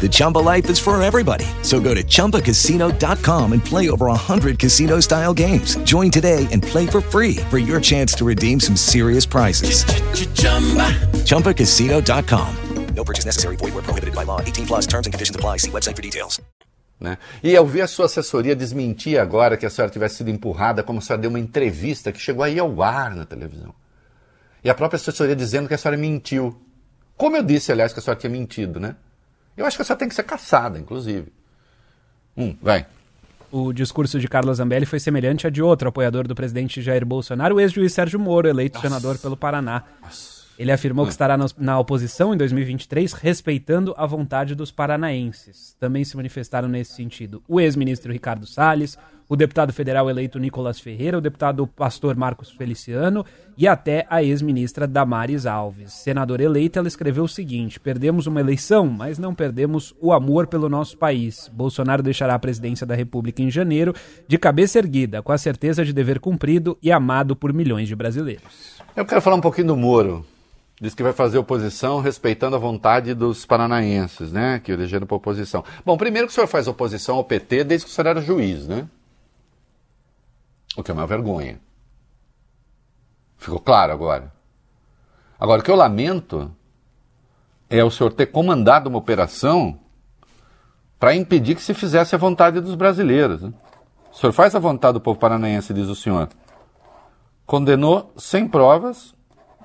The Chumba life is for everybody. So go to ChumbaCasino.com and play over 100 casino style games. Join today and play for free for your chance to redeem some serious prizes. ChumbaCasino.com.
No purchase necessary. Void where prohibited by law. 18 plus terms and conditions apply. See website for details.
Né? E eu vi a sua assessoria desmentir agora que a senhora tivesse sido empurrada, como a senhora deu uma entrevista que chegou aí ao ar na televisão. E a própria assessoria dizendo que a senhora mentiu. Como eu disse, aliás, que a senhora tinha mentido, né? Eu acho que essa tem que ser caçada, inclusive. Hum, vai.
O discurso de Carlos Zambelli foi semelhante a de outro apoiador do presidente Jair Bolsonaro, o ex-juiz Sérgio Moro, eleito Nossa. senador pelo Paraná. Nossa. Ele afirmou hum. que estará na oposição em 2023, respeitando a vontade dos paranaenses. Também se manifestaram nesse sentido o ex-ministro Ricardo Salles, o deputado federal eleito Nicolas Ferreira, o deputado pastor Marcos Feliciano e até a ex-ministra Damares Alves. Senadora eleita, ela escreveu o seguinte: Perdemos uma eleição, mas não perdemos o amor pelo nosso país. Bolsonaro deixará a presidência da República em janeiro, de cabeça erguida, com a certeza de dever cumprido e amado por milhões de brasileiros.
Eu quero falar um pouquinho do Moro. Diz que vai fazer oposição respeitando a vontade dos paranaenses, né? Que elegeram para oposição. Bom, primeiro que o senhor faz oposição ao PT desde que o senhor era juiz, né? O que é uma vergonha. Ficou claro agora? Agora, o que eu lamento é o senhor ter comandado uma operação para impedir que se fizesse a vontade dos brasileiros. Né? O senhor faz a vontade do povo paranaense, diz o senhor. Condenou sem provas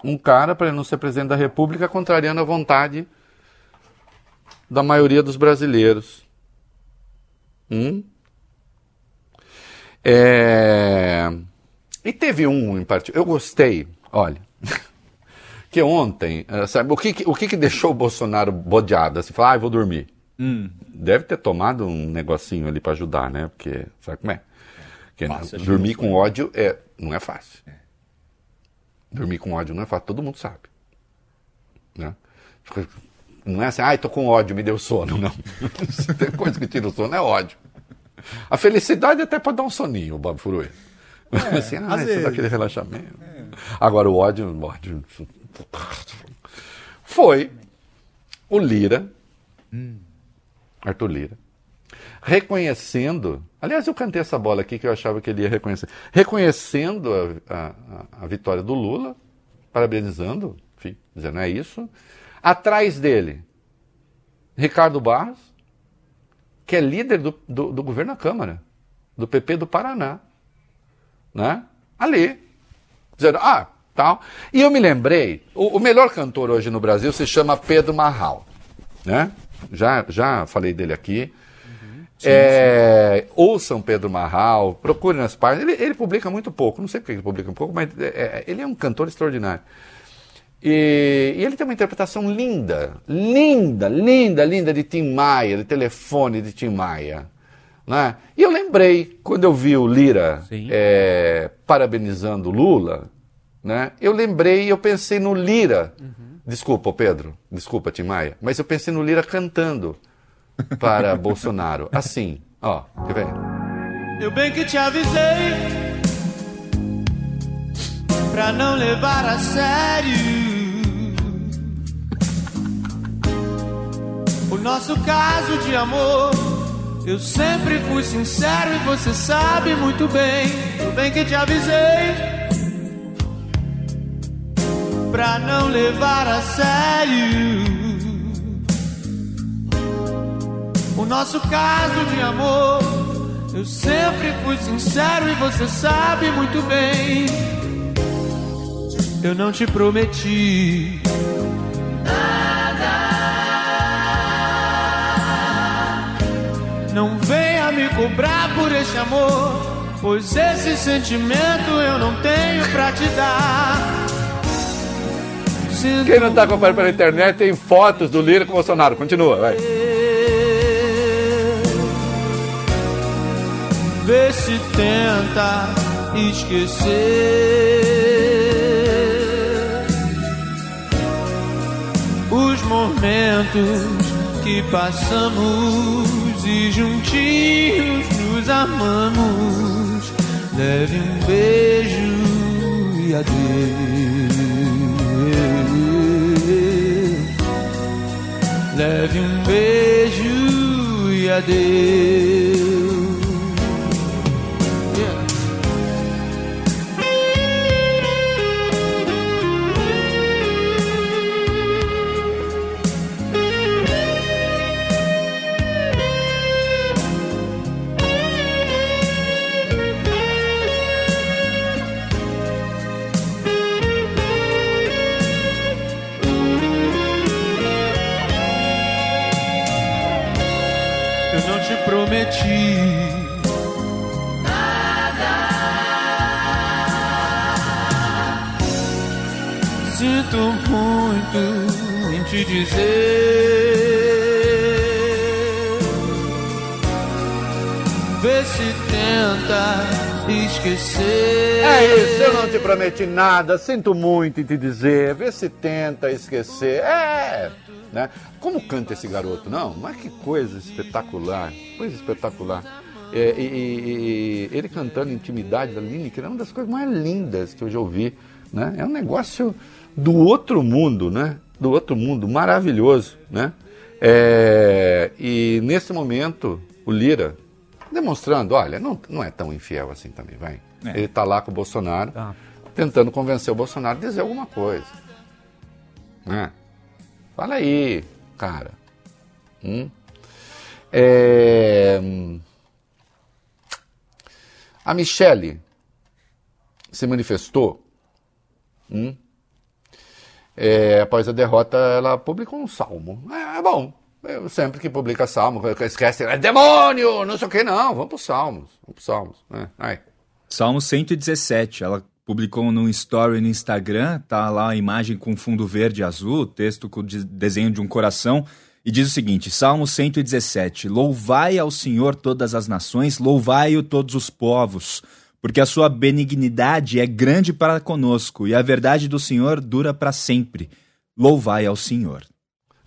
um cara para não ser presidente da República, contrariando a vontade da maioria dos brasileiros. Hum? É... E teve um em particular. Eu gostei, olha. que ontem, eh, sabe, o que, o que, deixou o Bolsonaro bodeado? Assim, falar, ah, vou dormir.
Hum.
Deve ter tomado um negocinho ali para ajudar, né? Porque, sabe como é? Porque dormir com
não
ódio é, não é fácil. Dormir com ódio não é fácil, todo mundo sabe. Né? Não é assim, ai, tô com ódio, me deu sono. Não. Se tem coisa que tira o sono, é ódio. A felicidade até pode dar um soninho, Bob Furui.
É,
assim, ah, isso dá
vezes.
aquele relaxamento. Agora o ódio, o ódio. Foi o Lira, Arthur Lira, reconhecendo. Aliás, eu cantei essa bola aqui que eu achava que ele ia reconhecer. Reconhecendo a, a- a- vitória do Lula, parabenizando, enfim, dizendo é isso. Atrás dele, Ricardo Barros, que é líder do, do, do governo da Câmara, do PP do Paraná. Né? Ali. Dizendo, ah, tal. E eu me lembrei, o, o melhor cantor hoje no Brasil se chama Pedro Marral. Né? Já, já falei dele aqui. É, ouçam Pedro Marral, procurem nas páginas. Ele, ele publica muito pouco, não sei porque ele publica um pouco, mas é, é, ele é um cantor extraordinário. E, e ele tem uma interpretação linda, linda, linda, linda de Tim Maia, de telefone de Tim Maia. Né? E eu lembrei, quando eu vi o Lira é, parabenizando o Lula, né? eu lembrei, eu pensei no Lira. Desculpa, Pedro, desculpa, Tim Maia, mas eu pensei no Lira cantando para Bolsonaro. Assim, ó, quer ver?
Eu bem que te avisei pra não levar a sério o nosso caso de amor. Eu sempre fui sincero e você sabe muito bem. Eu bem que te avisei pra não levar a sério o nosso caso de amor. Eu sempre fui sincero e você sabe muito bem. Eu não te prometi nada. Não venha me cobrar por esse amor, pois esse sentimento eu não tenho pra te dar.
Quem não está acompanhando pela internet tem fotos do Lira com o Bolsonaro. Continua, vai.
Vê se tenta esquecer os momentos que passamos e juntinhos nos amamos. Leve um beijo e adeus. Leve um beijo e adeus. Te dizer. Vê se tenta esquecer.
É isso, eu não te prometi nada, sinto muito em te dizer. Vê se tenta esquecer. É, né? Como canta esse garoto? Não, mas que coisa espetacular, coisa espetacular. É, e, e, e ele cantando Intimidade da Lineker é uma das coisas mais lindas que eu já ouvi. Né? É um negócio do outro mundo, né? Do outro mundo, maravilhoso, né? É, e nesse momento, o Lira demonstrando, olha, não, não é tão infiel assim também, vai. É. Ele está lá com o Bolsonaro, tá. tentando convencer o Bolsonaro a dizer alguma coisa. Né? Fala aí, cara. Hum? É... A Michele se manifestou hum? É, após a derrota, ela publicou um salmo. É, é bom. Eu, sempre que publica salmo, esquece, é demônio, não sei o que, não. Vamos para os salmos. Vamos para salmos. É, aí.
Salmo 117. Ela publicou num story no Instagram, tá lá a imagem com fundo verde e azul, texto com desenho de um coração. E diz o seguinte: Salmo 117: Louvai ao Senhor todas as nações, louvai-o todos os povos porque a sua benignidade é grande para conosco e a verdade do Senhor dura para sempre. Louvai ao Senhor.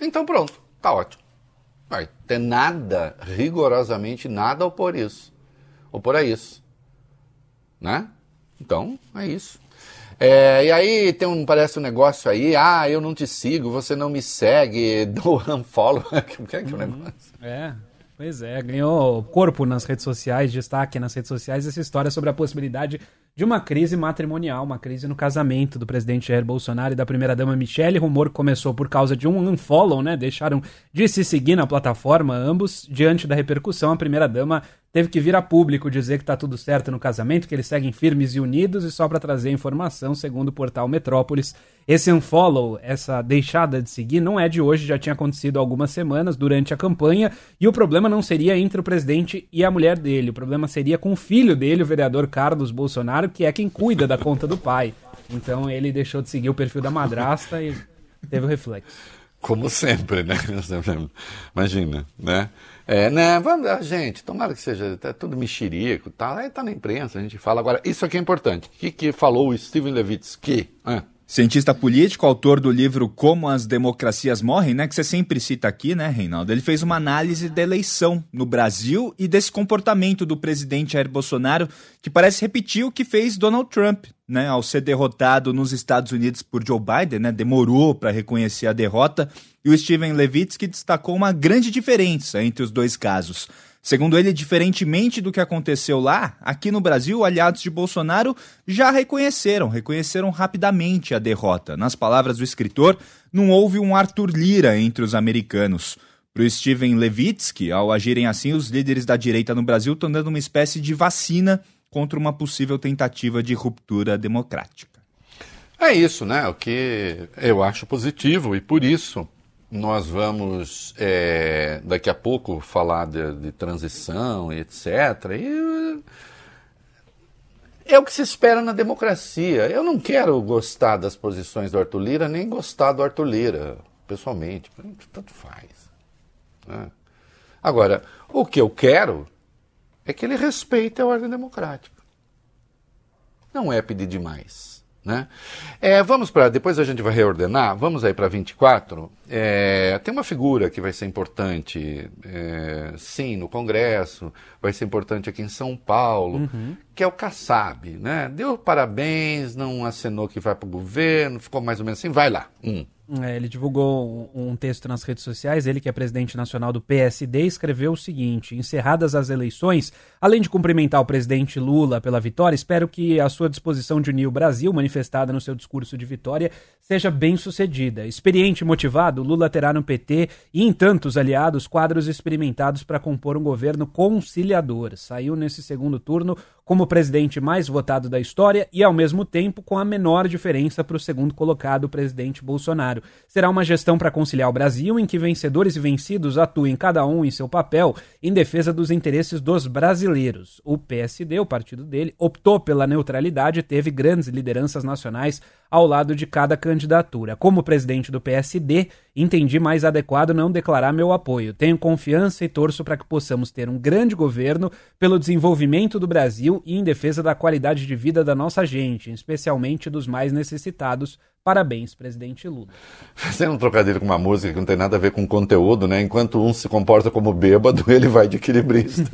Então pronto, tá ótimo. Vai ter nada, rigorosamente nada opor isso. Opor a isso. Né? Então, é isso. É, e aí tem um, parece um negócio aí, ah, eu não te sigo, você não me segue, do unfollow. o que é que é o negócio?
É. Pois é, ganhou corpo nas redes sociais, destaque nas redes sociais, essa história sobre a possibilidade de uma crise matrimonial, uma crise no casamento do presidente Jair Bolsonaro e da primeira-dama Michelle. Rumor começou por causa de um unfollow, né? Deixaram de se seguir na plataforma ambos. Diante da repercussão, a primeira-dama teve que vir a público dizer que tá tudo certo no casamento, que eles seguem firmes e unidos, e só para trazer informação, segundo o portal Metrópolis, esse unfollow, essa deixada de seguir, não é de hoje, já tinha acontecido há algumas semanas durante a campanha, e o problema não seria entre o presidente e a mulher dele, o problema seria com o filho dele, o vereador Carlos Bolsonaro, que é quem cuida da conta do pai. Então ele deixou de seguir o perfil da madrasta e teve o reflexo.
Como sempre, né? Imagina, né? É, né, vamos, gente, tomara que seja tá tudo mexerico, tá, aí tá na imprensa, a gente fala. Agora, isso aqui é importante. O que, que falou o Steven Levitsky? Ah.
Cientista político, autor do livro Como as Democracias Morrem, né, que você sempre cita aqui, né, Reinaldo? Ele fez uma análise da eleição no Brasil e desse comportamento do presidente Jair Bolsonaro, que parece repetir o que fez Donald Trump, né, ao ser derrotado nos Estados Unidos por Joe Biden, né, demorou para reconhecer a derrota, e o Steven Levitsky destacou uma grande diferença entre os dois casos. Segundo ele, diferentemente do que aconteceu lá, aqui no Brasil, aliados de Bolsonaro já reconheceram, reconheceram rapidamente a derrota. Nas palavras do escritor, não houve um Arthur Lira entre os americanos. Para o Steven Levitsky, ao agirem assim, os líderes da direita no Brasil estão dando uma espécie de vacina contra uma possível tentativa de ruptura democrática.
É isso, né? O que eu acho positivo e por isso nós vamos é, daqui a pouco falar de, de transição e etc. E, é o que se espera na democracia. Eu não quero gostar das posições do Arthur Lira, nem gostar do Arthur Lira, pessoalmente. Tanto faz. Né? Agora, o que eu quero é que ele respeite a ordem democrática. Não é pedir demais. Né? É, vamos para. Depois a gente vai reordenar. Vamos aí para 24. É, tem uma figura que vai ser importante, é, sim, no Congresso, vai ser importante aqui em São Paulo, uhum. que é o Kassab. Né? Deu parabéns, não acenou que vai para o governo, ficou mais ou menos assim, vai lá. Hum.
É, ele divulgou um texto nas redes sociais. Ele, que é presidente nacional do PSD, escreveu o seguinte: Encerradas as eleições, além de cumprimentar o presidente Lula pela vitória, espero que a sua disposição de unir o Brasil, manifestada no seu discurso de vitória, seja bem sucedida. Experiente e motivado, Lula terá no PT e em tantos aliados quadros experimentados para compor um governo conciliador. Saiu nesse segundo turno como o presidente mais votado da história e, ao mesmo tempo, com a menor diferença para o segundo colocado, o presidente Bolsonaro. Será uma gestão para conciliar o Brasil, em que vencedores e vencidos atuem cada um em seu papel em defesa dos interesses dos brasileiros. O PSD, o partido dele, optou pela neutralidade e teve grandes lideranças nacionais ao lado de cada candidatura. Como presidente do PSD, entendi mais adequado não declarar meu apoio. Tenho confiança e torço para que possamos ter um grande governo pelo desenvolvimento do Brasil e em defesa da qualidade de vida da nossa gente, especialmente dos mais necessitados. Parabéns, presidente Lula.
Fazendo um trocadilho com uma música que não tem nada a ver com conteúdo, né? Enquanto um se comporta como bêbado, ele vai de equilibrista.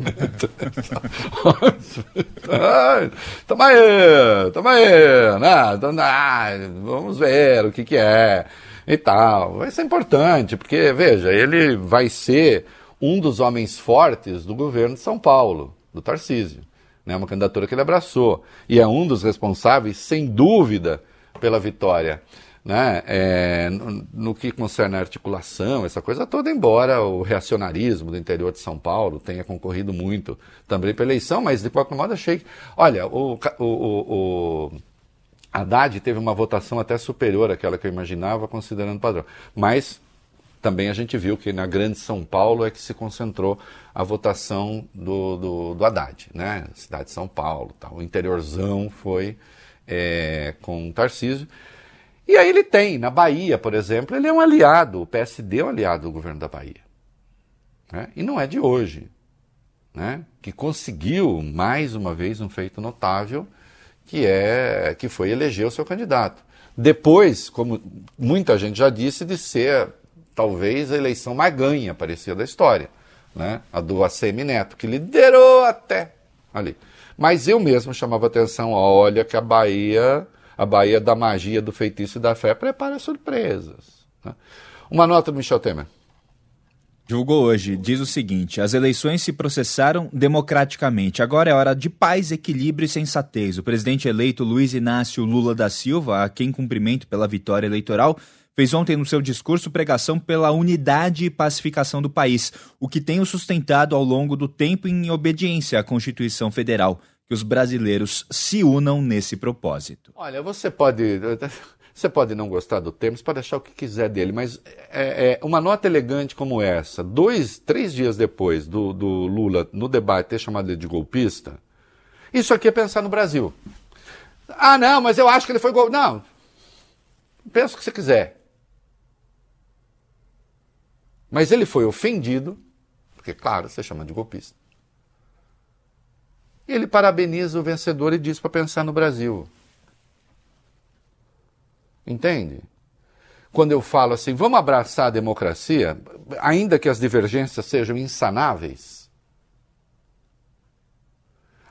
tamo aí, tamo aí, né? Vamos ver o que que é e tal. Isso é importante, porque, veja, ele vai ser um dos homens fortes do governo de São Paulo, do Tarcísio. Né? Uma candidatura que ele abraçou. E é um dos responsáveis, sem dúvida, pela vitória. Né? É, no, no, que concerne a articulação, essa coisa toda, embora o reacionarismo do interior de São Paulo tenha concorrido muito também pela eleição, mas de qualquer modo achei. Olha, o, o, o, o Haddad teve uma votação até superior àquela que eu imaginava, considerando o padrão. Mas também a gente viu que na grande São Paulo é que se concentrou a votação do, do, do Haddad, né? Cidade de São Paulo, tal. o interiorzão foi é, com o Tarcísio. E aí ele tem, na Bahia, por exemplo, ele é um aliado, o PSD é um aliado do governo da Bahia. Né? E não é de hoje. Né? Que conseguiu, mais uma vez, um feito notável, que é que foi eleger o seu candidato. Depois, como muita gente já disse, de ser talvez a eleição mais ganha, parecia, da história. Né? A do ACM Neto, que liderou até ali. Mas eu mesmo chamava atenção, olha que a Bahia, a Bahia da magia, do feitiço e da fé, prepara surpresas. Né? Uma nota do Michel Temer.
Divulgou hoje, diz o seguinte: as eleições se processaram democraticamente. Agora é hora de paz, equilíbrio e sensatez. O presidente eleito Luiz Inácio Lula da Silva, a quem cumprimento pela vitória eleitoral, fez ontem no seu discurso pregação pela unidade e pacificação do país, o que tem o sustentado ao longo do tempo em obediência à Constituição Federal que os brasileiros se unam nesse propósito.
Olha, você pode. Você pode não gostar do termo, você pode achar o que quiser dele, mas é, é uma nota elegante como essa, dois, três dias depois do, do Lula no debate ter chamado ele de golpista, isso aqui é pensar no Brasil. Ah, não, mas eu acho que ele foi golpista. Não. Pensa o que você quiser. Mas ele foi ofendido, porque, claro, você chama de golpista. E ele parabeniza o vencedor e diz para pensar no Brasil. Entende? Quando eu falo assim, vamos abraçar a democracia, ainda que as divergências sejam insanáveis.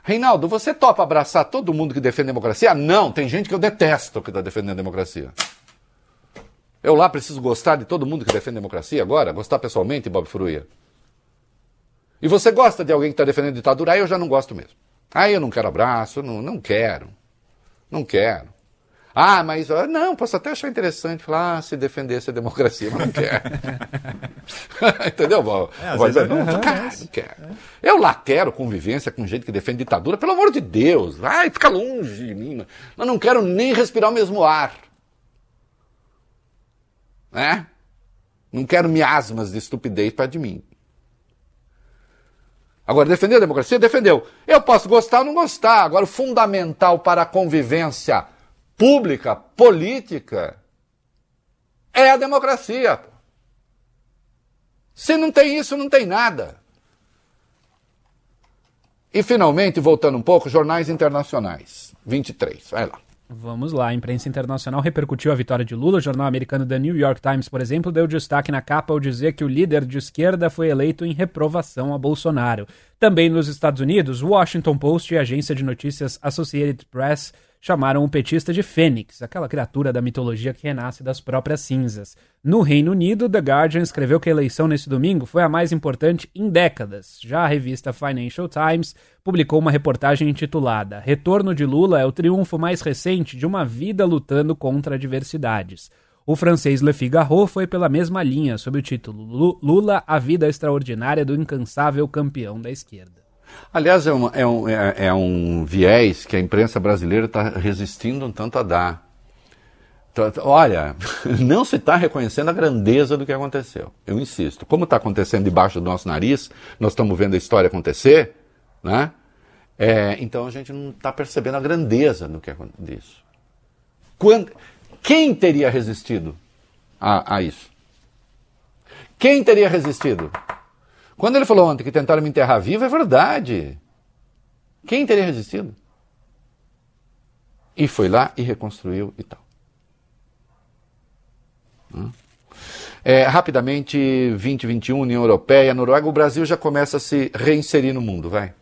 Reinaldo, você topa abraçar todo mundo que defende a democracia? Não, tem gente que eu detesto que está defendendo a democracia. Eu lá preciso gostar de todo mundo que defende a democracia agora? Gostar pessoalmente, Bob Fruia? E você gosta de alguém que está defendendo a ditadura? Aí eu já não gosto mesmo. Aí eu não quero abraço, não, não quero. Não quero. Ah, mas não, posso até achar interessante falar, ah, se defendesse a democracia, mas não quero. Entendeu? É, Vai dizer, não, não, quero, não quero. Eu lá quero convivência com gente que defende ditadura, pelo amor de Deus. Vai, fica longe de mim. Eu não quero nem respirar o mesmo ar. Né? Não quero miasmas de estupidez perto de mim. Agora, defender a democracia? Defendeu. Eu posso gostar ou não gostar. Agora, o fundamental para a convivência pública, política, é a democracia. Se não tem isso, não tem nada. E, finalmente, voltando um pouco, jornais internacionais. 23, vai lá.
Vamos lá, a imprensa internacional repercutiu a vitória de Lula. O jornal americano The New York Times, por exemplo, deu destaque na capa ao dizer que o líder de esquerda foi eleito em reprovação a Bolsonaro. Também nos Estados Unidos, Washington Post e a agência de notícias Associated Press chamaram o petista de Fênix, aquela criatura da mitologia que renasce das próprias cinzas. No Reino Unido, The Guardian escreveu que a eleição nesse domingo foi a mais importante em décadas. Já a revista Financial Times publicou uma reportagem intitulada Retorno de Lula é o triunfo mais recente de uma vida lutando contra adversidades. O francês Le Figaro foi pela mesma linha, sob o título Lula, a vida extraordinária do incansável campeão da esquerda.
Aliás, é um, é um, é, é um viés que a imprensa brasileira está resistindo um tanto a dar. Então, olha, não se está reconhecendo a grandeza do que aconteceu. Eu insisto. Como está acontecendo debaixo do nosso nariz, nós estamos vendo a história acontecer, né? É, então a gente não está percebendo a grandeza do que disso. Quando, quem teria resistido a, a isso? Quem teria resistido? Quando ele falou ontem que tentaram me enterrar vivo, é verdade. Quem teria resistido? E foi lá e reconstruiu e tal. Hum? É, rapidamente, 2021, União Europeia, Noruega, o Brasil já começa a se reinserir no mundo, vai.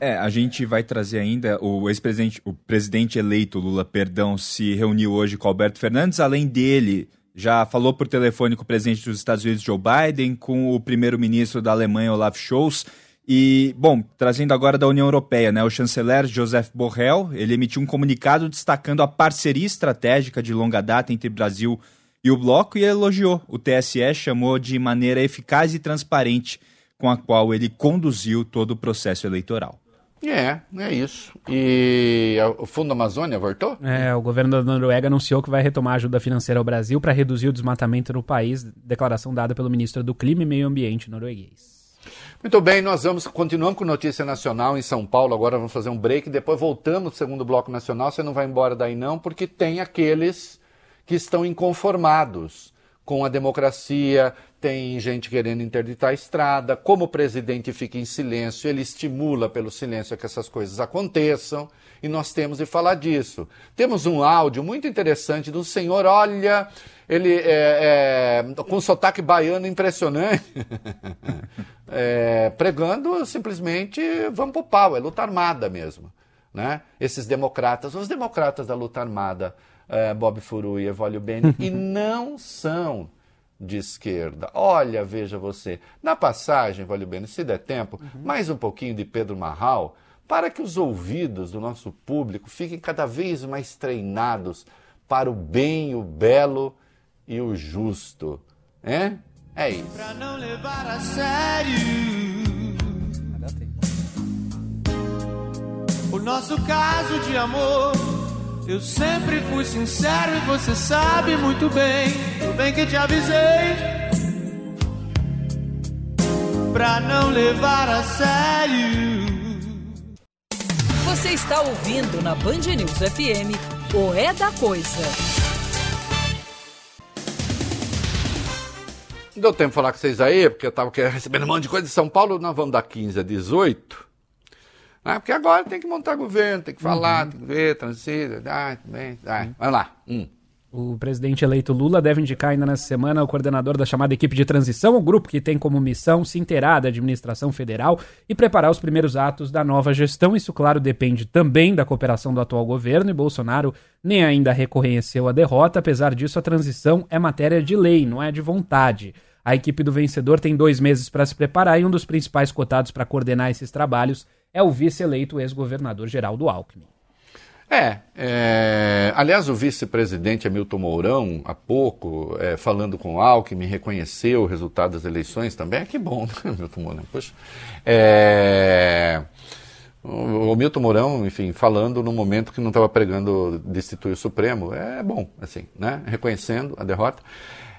É, a gente vai trazer ainda o ex-presidente, o presidente eleito Lula, perdão, se reuniu hoje com Alberto Fernandes. Além dele, já falou por telefone com o presidente dos Estados Unidos, Joe Biden, com o primeiro-ministro da Alemanha, Olaf Scholz. E, bom, trazendo agora da União Europeia, né? O chanceler Joseph Borrell, ele emitiu um comunicado destacando a parceria estratégica de longa data entre Brasil e o bloco e elogiou. O TSE chamou de maneira eficaz e transparente com a qual ele conduziu todo o processo eleitoral.
É, é isso. E o Fundo Amazônia voltou?
É, o governo da Noruega anunciou que vai retomar ajuda financeira ao Brasil para reduzir o desmatamento no país, declaração dada pelo ministro do Clima e Meio Ambiente norueguês.
Muito bem, nós vamos continuando com notícia nacional em São Paulo. Agora vamos fazer um break, depois voltamos no segundo bloco nacional. Você não vai embora daí não, porque tem aqueles que estão inconformados com a democracia, tem gente querendo interditar a estrada. Como o presidente fica em silêncio, ele estimula pelo silêncio que essas coisas aconteçam. E nós temos de falar disso. Temos um áudio muito interessante do senhor, olha, ele é, é, com sotaque baiano impressionante, é, pregando simplesmente vamos pro pau, é luta armada mesmo. Né? Esses democratas, os democratas da luta armada, é, Bob Furu e Evolio Beni, e não são de esquerda. Olha, veja você. Na passagem, Evolio Beni, se der tempo, uhum. mais um pouquinho de Pedro Marral, para que os ouvidos do nosso público fiquem cada vez mais treinados para o bem, o belo e o justo. É? É isso. Pra não levar a sério.
O nosso caso de amor eu sempre fui sincero e você sabe muito bem. Tudo bem que te avisei. Pra não levar a sério.
Você está ouvindo na Band News FM o É da Coisa.
Não deu tempo de falar com vocês aí, porque eu estava recebendo um monte de coisa de São Paulo. Nós vamos dar 15 a 18. Ah, porque agora tem que montar governo, tem que falar, uhum. tem que ver, transita, ah, bem, vamos lá. Hum.
O presidente eleito Lula deve indicar ainda nessa semana o coordenador da chamada equipe de transição, o grupo que tem como missão se inteirar da administração federal e preparar os primeiros atos da nova gestão. Isso, claro, depende também da cooperação do atual governo e Bolsonaro nem ainda reconheceu a derrota. Apesar disso, a transição é matéria de lei, não é de vontade. A equipe do vencedor tem dois meses para se preparar e um dos principais cotados para coordenar esses trabalhos é o vice-eleito ex-governador Geraldo Alckmin.
É, é, aliás, o vice-presidente Hamilton Mourão, há pouco, é, falando com o Alckmin, reconheceu o resultado das eleições também. É que bom, né, Hamilton Mourão? Poxa. É, o, o Milton Mourão, enfim, falando no momento que não estava pregando destituir o Supremo, é bom, assim, né? Reconhecendo a derrota.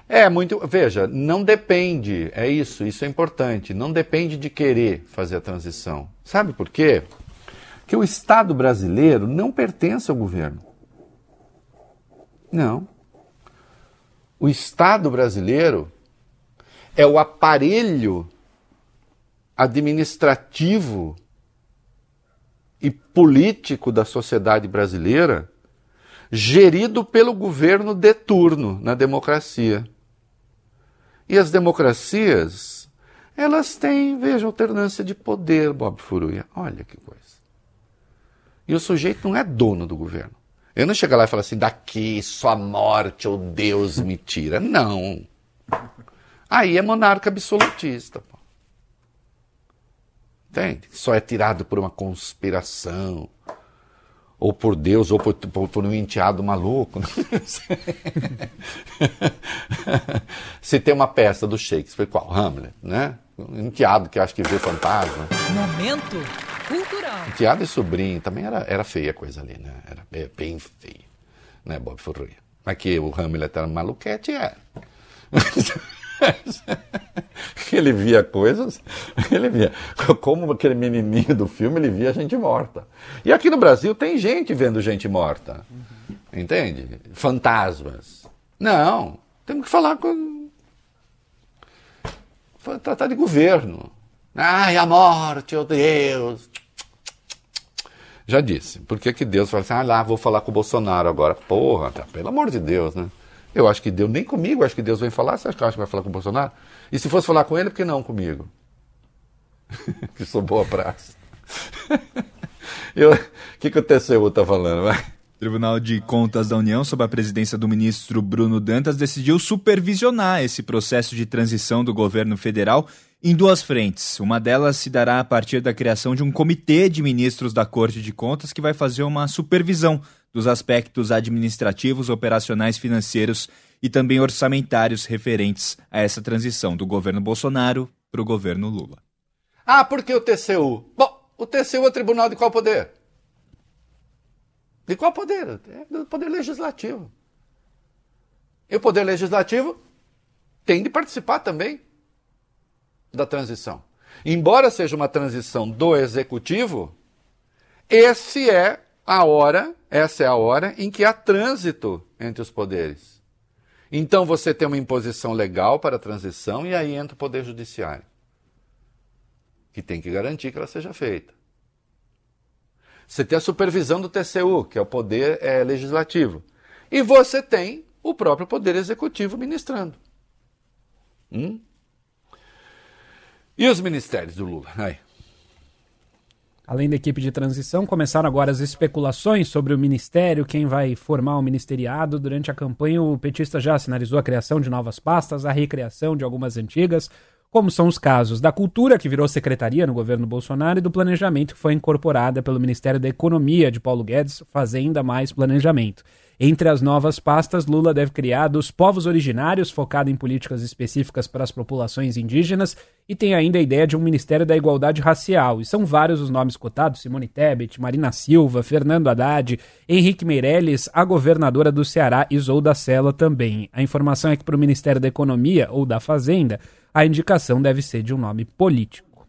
É muito. Veja, não depende, é isso, isso é importante. Não depende de querer fazer a transição. Sabe por quê? Que o Estado brasileiro não pertence ao governo. Não. O Estado brasileiro é o aparelho administrativo e político da sociedade brasileira, gerido pelo governo de turno na democracia. E as democracias, elas têm, veja, alternância de poder, Bob Furuia. Olha que coisa. E o sujeito não é dono do governo. Eu não chego lá e falo assim, daqui sua morte ou Deus me tira. Não. Aí é monarca absolutista. Pô. Entende? Só é tirado por uma conspiração ou por Deus, ou por, por, por um enteado maluco. Se tem uma peça do Shakespeare, qual? Hamlet, né? Enteado que acha que vê fantasma.
Momento cultural.
Enteado e sobrinho, também era, era feia a coisa ali, né? Era bem, bem feia, né, Bob Furruia? Mas que o Hamlet era maluquete, é. ele via coisas, ele via. Como aquele menininho do filme, ele via gente morta. E aqui no Brasil tem gente vendo gente morta. Entende? Fantasmas. Não, temos que falar com. Tratar de governo. Ai, a morte, oh Deus. Já disse. Por que, que Deus fala assim, ah lá, vou falar com o Bolsonaro agora? Porra, pelo amor de Deus, né? Eu acho que Deus, nem comigo acho que Deus vem falar. Você acha que vai falar com o Bolsonaro? E se fosse falar com ele, por que não comigo? que sou boa praça. O que, que o TCU tá falando? Vai?
Tribunal de Contas da União, sob a presidência do ministro Bruno Dantas, decidiu supervisionar esse processo de transição do governo federal em duas frentes. Uma delas se dará a partir da criação de um comitê de ministros da Corte de Contas que vai fazer uma supervisão dos aspectos administrativos, operacionais, financeiros e também orçamentários referentes a essa transição do governo Bolsonaro para o governo Lula.
Ah, por que o TCU? Bom, o TCU é tribunal de qual poder? De qual poder? É do poder legislativo. E o poder legislativo tem de participar também da transição. Embora seja uma transição do executivo, esse é a hora, essa é a hora em que há trânsito entre os poderes. Então você tem uma imposição legal para a transição e aí entra o poder judiciário, que tem que garantir que ela seja feita. Você tem a supervisão do TCU, que é o poder é, legislativo. E você tem o próprio poder executivo ministrando. Hum? E os ministérios do Lula? Aí.
Além da equipe de transição, começaram agora as especulações sobre o ministério, quem vai formar o ministeriado. Durante a campanha, o petista já sinalizou a criação de novas pastas, a recriação de algumas antigas como são os casos da Cultura, que virou secretaria no governo Bolsonaro, e do Planejamento, que foi incorporada pelo Ministério da Economia de Paulo Guedes, Fazenda mais Planejamento. Entre as novas pastas, Lula deve criar dos povos originários, focado em políticas específicas para as populações indígenas, e tem ainda a ideia de um Ministério da Igualdade Racial. E são vários os nomes cotados: Simone Tebet, Marina Silva, Fernando Haddad, Henrique Meirelles, a governadora do Ceará, Isolda Sela também. A informação é que para o Ministério da Economia ou da Fazenda, a indicação deve ser de um nome político.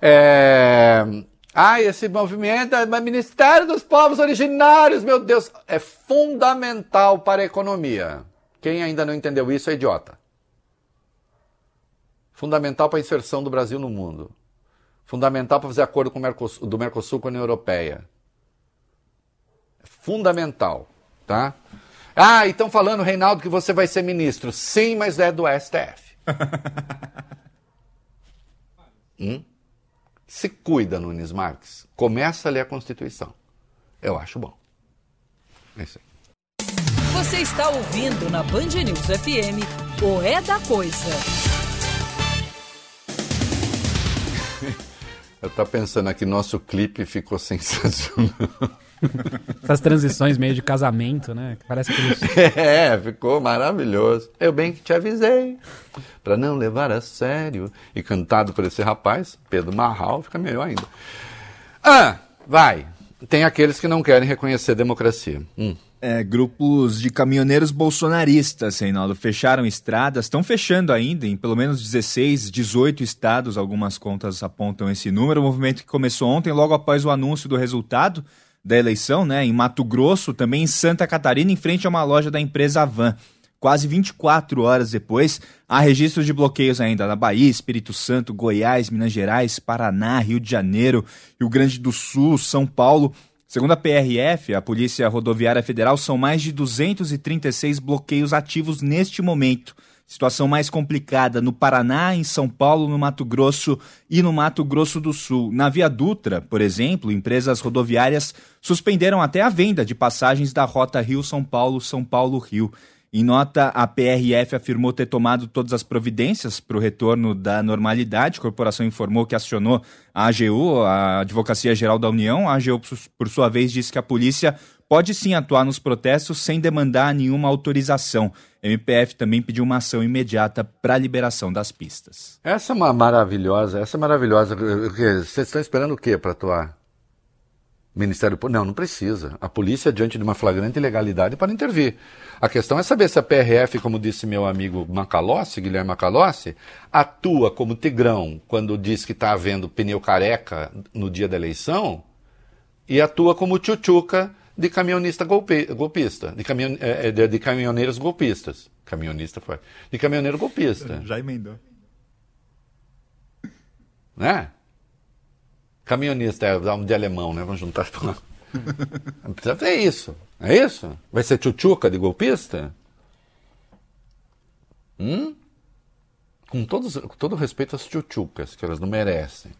É... Ah, esse movimento é Ministério dos Povos Originários, meu Deus, é fundamental para a economia. Quem ainda não entendeu isso é idiota. Fundamental para a inserção do Brasil no mundo. Fundamental para fazer acordo com o Mercosul, do Mercosul com a União Europeia. É fundamental, tá? Ah, e estão falando, Reinaldo, que você vai ser ministro. Sim, mas é do STF. hum? Se cuida, Nunes Marques. Começa a ler a Constituição. Eu acho bom. É isso aí.
Você está ouvindo na Band News FM o É da Coisa.
Eu tô pensando aqui, nosso clipe ficou sensacional.
Essas transições meio de casamento, né? Parece que.
É, ficou maravilhoso. Eu bem que te avisei, para não levar a sério. E cantado por esse rapaz, Pedro Marral, fica melhor ainda. Ah, vai. Tem aqueles que não querem reconhecer a democracia. Hum.
É, grupos de caminhoneiros bolsonaristas, Reinaldo, fecharam estradas, estão fechando ainda em pelo menos 16, 18 estados, algumas contas apontam esse número. O movimento que começou ontem, logo após o anúncio do resultado da eleição, né, em Mato Grosso, também em Santa Catarina, em frente a uma loja da empresa Van. Quase 24 horas depois, há registros de bloqueios ainda na Bahia, Espírito Santo, Goiás, Minas Gerais, Paraná, Rio de Janeiro, Rio Grande do Sul, São Paulo. Segundo a PRF, a Polícia Rodoviária Federal, são mais de 236 bloqueios ativos neste momento. Situação mais complicada no Paraná, em São Paulo, no Mato Grosso e no Mato Grosso do Sul. Na Via Dutra, por exemplo, empresas rodoviárias suspenderam até a venda de passagens da rota Rio-São Paulo, São Paulo-Rio. Em nota, a PRF afirmou ter tomado todas as providências para o retorno da normalidade. A corporação informou que acionou a AGU, a Advocacia Geral da União. A AGU, por sua vez, disse que a polícia pode sim atuar nos protestos sem demandar nenhuma autorização. MPF também pediu uma ação imediata para a liberação das pistas.
Essa é uma maravilhosa, essa é maravilhosa. Vocês estão esperando o quê para atuar? Ministério Público? Não, não precisa. A polícia, diante de uma flagrante ilegalidade, pode intervir. A questão é saber se a PRF, como disse meu amigo Macalossi, Guilherme Macalossi, atua como Tigrão quando diz que está havendo pneu careca no dia da eleição e atua como Tchutchuca de caminhonista golpe, golpista, de, caminhon, é, de, de, caminhoneiros golpistas. Caminhonista foi. De caminhoneiro golpista.
Já emendou.
Né? Caminhonista é de alemão, né? Vamos juntar. Precisa ter isso. É isso? Vai ser tchutchuca de golpista? Hum? Com, todos, com todo respeito às tchutchucas, que elas não merecem.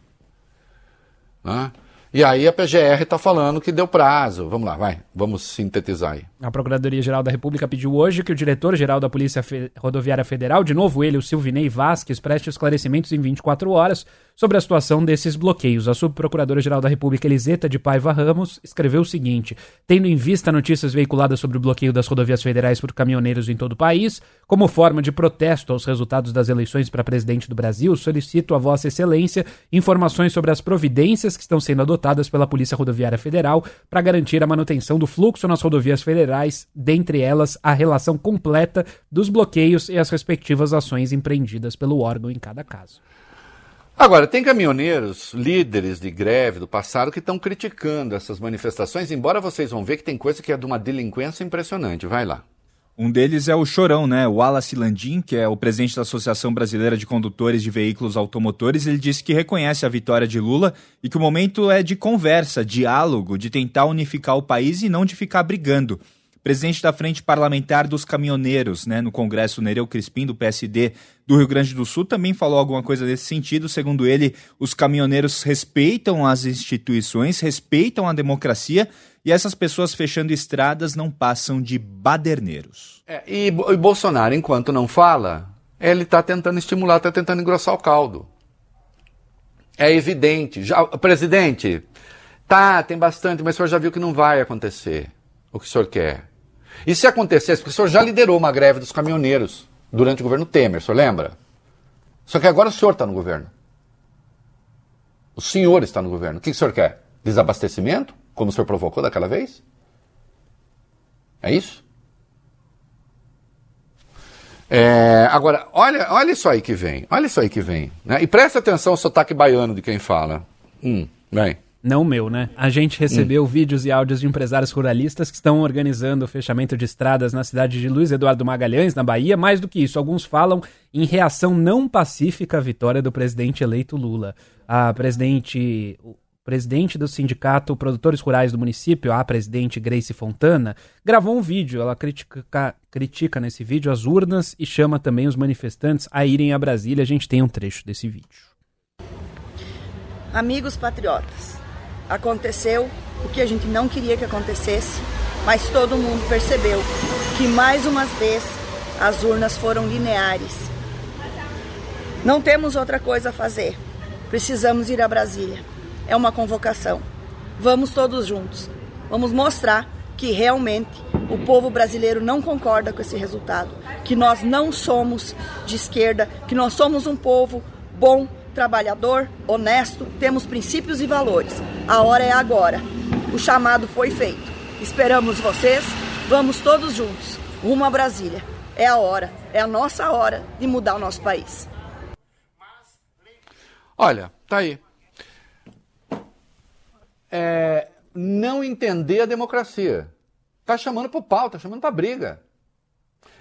Né? E aí a PGR está falando que deu prazo. Vamos lá, vai, vamos sintetizar aí.
A Procuradoria-Geral da República pediu hoje que o diretor-geral da Polícia Fe Rodoviária Federal, de novo ele, o Silvinei Vasques, preste esclarecimentos em 24 horas sobre a situação desses bloqueios. A subprocuradora-geral da República, Eliseta de Paiva Ramos, escreveu o seguinte: tendo em vista notícias veiculadas sobre o bloqueio das rodovias federais por caminhoneiros em todo o país, como forma de protesto aos resultados das eleições para presidente do Brasil, solicito a Vossa Excelência informações sobre as providências que estão sendo adotadas pela Polícia Rodoviária Federal para garantir a manutenção do fluxo nas rodovias federais, dentre elas a relação completa dos bloqueios e as respectivas ações empreendidas pelo órgão em cada caso.
Agora, tem caminhoneiros, líderes de greve do passado, que estão criticando essas manifestações, embora vocês vão ver que tem coisa que é de uma delinquência impressionante. Vai lá.
Um deles é o Chorão, né? O Wallace Landim, que é o presidente da Associação Brasileira de Condutores de Veículos Automotores, ele disse que reconhece a vitória de Lula e que o momento é de conversa, diálogo, de tentar unificar o país e não de ficar brigando presidente da Frente Parlamentar dos Caminhoneiros, né, no Congresso, Nereu Crispim, do PSD do Rio Grande do Sul, também falou alguma coisa nesse sentido. Segundo ele, os caminhoneiros respeitam as instituições, respeitam a democracia e essas pessoas fechando estradas não passam de baderneiros.
É, e, e Bolsonaro, enquanto não fala, ele está tentando estimular, está tentando engrossar o caldo. É evidente. Já, presidente, tá, tem bastante, mas o senhor já viu que não vai acontecer o que o senhor quer. E se acontecesse, porque o senhor já liderou uma greve dos caminhoneiros durante o governo Temer, o senhor lembra? Só que agora o senhor está no governo. O senhor está no governo. O que o senhor quer? Desabastecimento? Como o senhor provocou daquela vez? É isso? É, agora, olha, olha isso aí que vem. Olha isso aí que vem. Né? E presta atenção ao sotaque baiano de quem fala. Hum, vem.
Não meu, né? A gente recebeu hum. vídeos e áudios de empresários ruralistas que estão organizando o fechamento de estradas na cidade de Luiz Eduardo Magalhães, na Bahia. Mais do que isso, alguns falam em reação não pacífica à vitória do presidente eleito Lula. A presidente, o presidente do sindicato Produtores Rurais do município, a presidente Grace Fontana, gravou um vídeo. Ela critica, critica nesse vídeo as urnas e chama também os manifestantes a irem a Brasília. A gente tem um trecho desse vídeo.
Amigos patriotas, aconteceu o que a gente não queria que acontecesse, mas todo mundo percebeu que mais uma vez as urnas foram lineares. Não temos outra coisa a fazer. Precisamos ir a Brasília. É uma convocação. Vamos todos juntos. Vamos mostrar que realmente o povo brasileiro não concorda com esse resultado, que nós não somos de esquerda, que nós somos um povo bom, trabalhador, honesto, temos princípios e valores. A hora é agora. O chamado foi feito. Esperamos vocês. Vamos todos juntos rumo a Brasília. É a hora, é a nossa hora de mudar o nosso país.
Olha, tá aí. É, não entender a democracia. Tá chamando pro pau, tá chamando pra briga.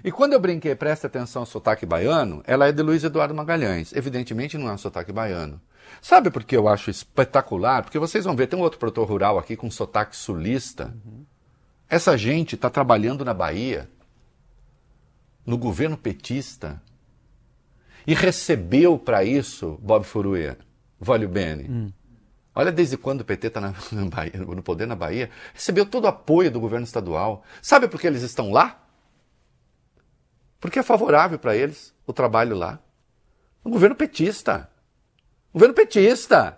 E quando eu brinquei, presta atenção ao sotaque baiano, ela é de Luiz Eduardo Magalhães. Evidentemente não é um sotaque baiano. Sabe por que eu acho espetacular? Porque vocês vão ver, tem um outro produtor rural aqui com sotaque sulista. Uhum. Essa gente está trabalhando na Bahia, no governo petista, e recebeu para isso Bob Furuia, Vólio Bene. Hum. Olha desde quando o PT está no poder na Bahia. Recebeu todo o apoio do governo estadual. Sabe por que eles estão lá? Porque é favorável para eles o trabalho lá. Um governo petista. Um governo petista.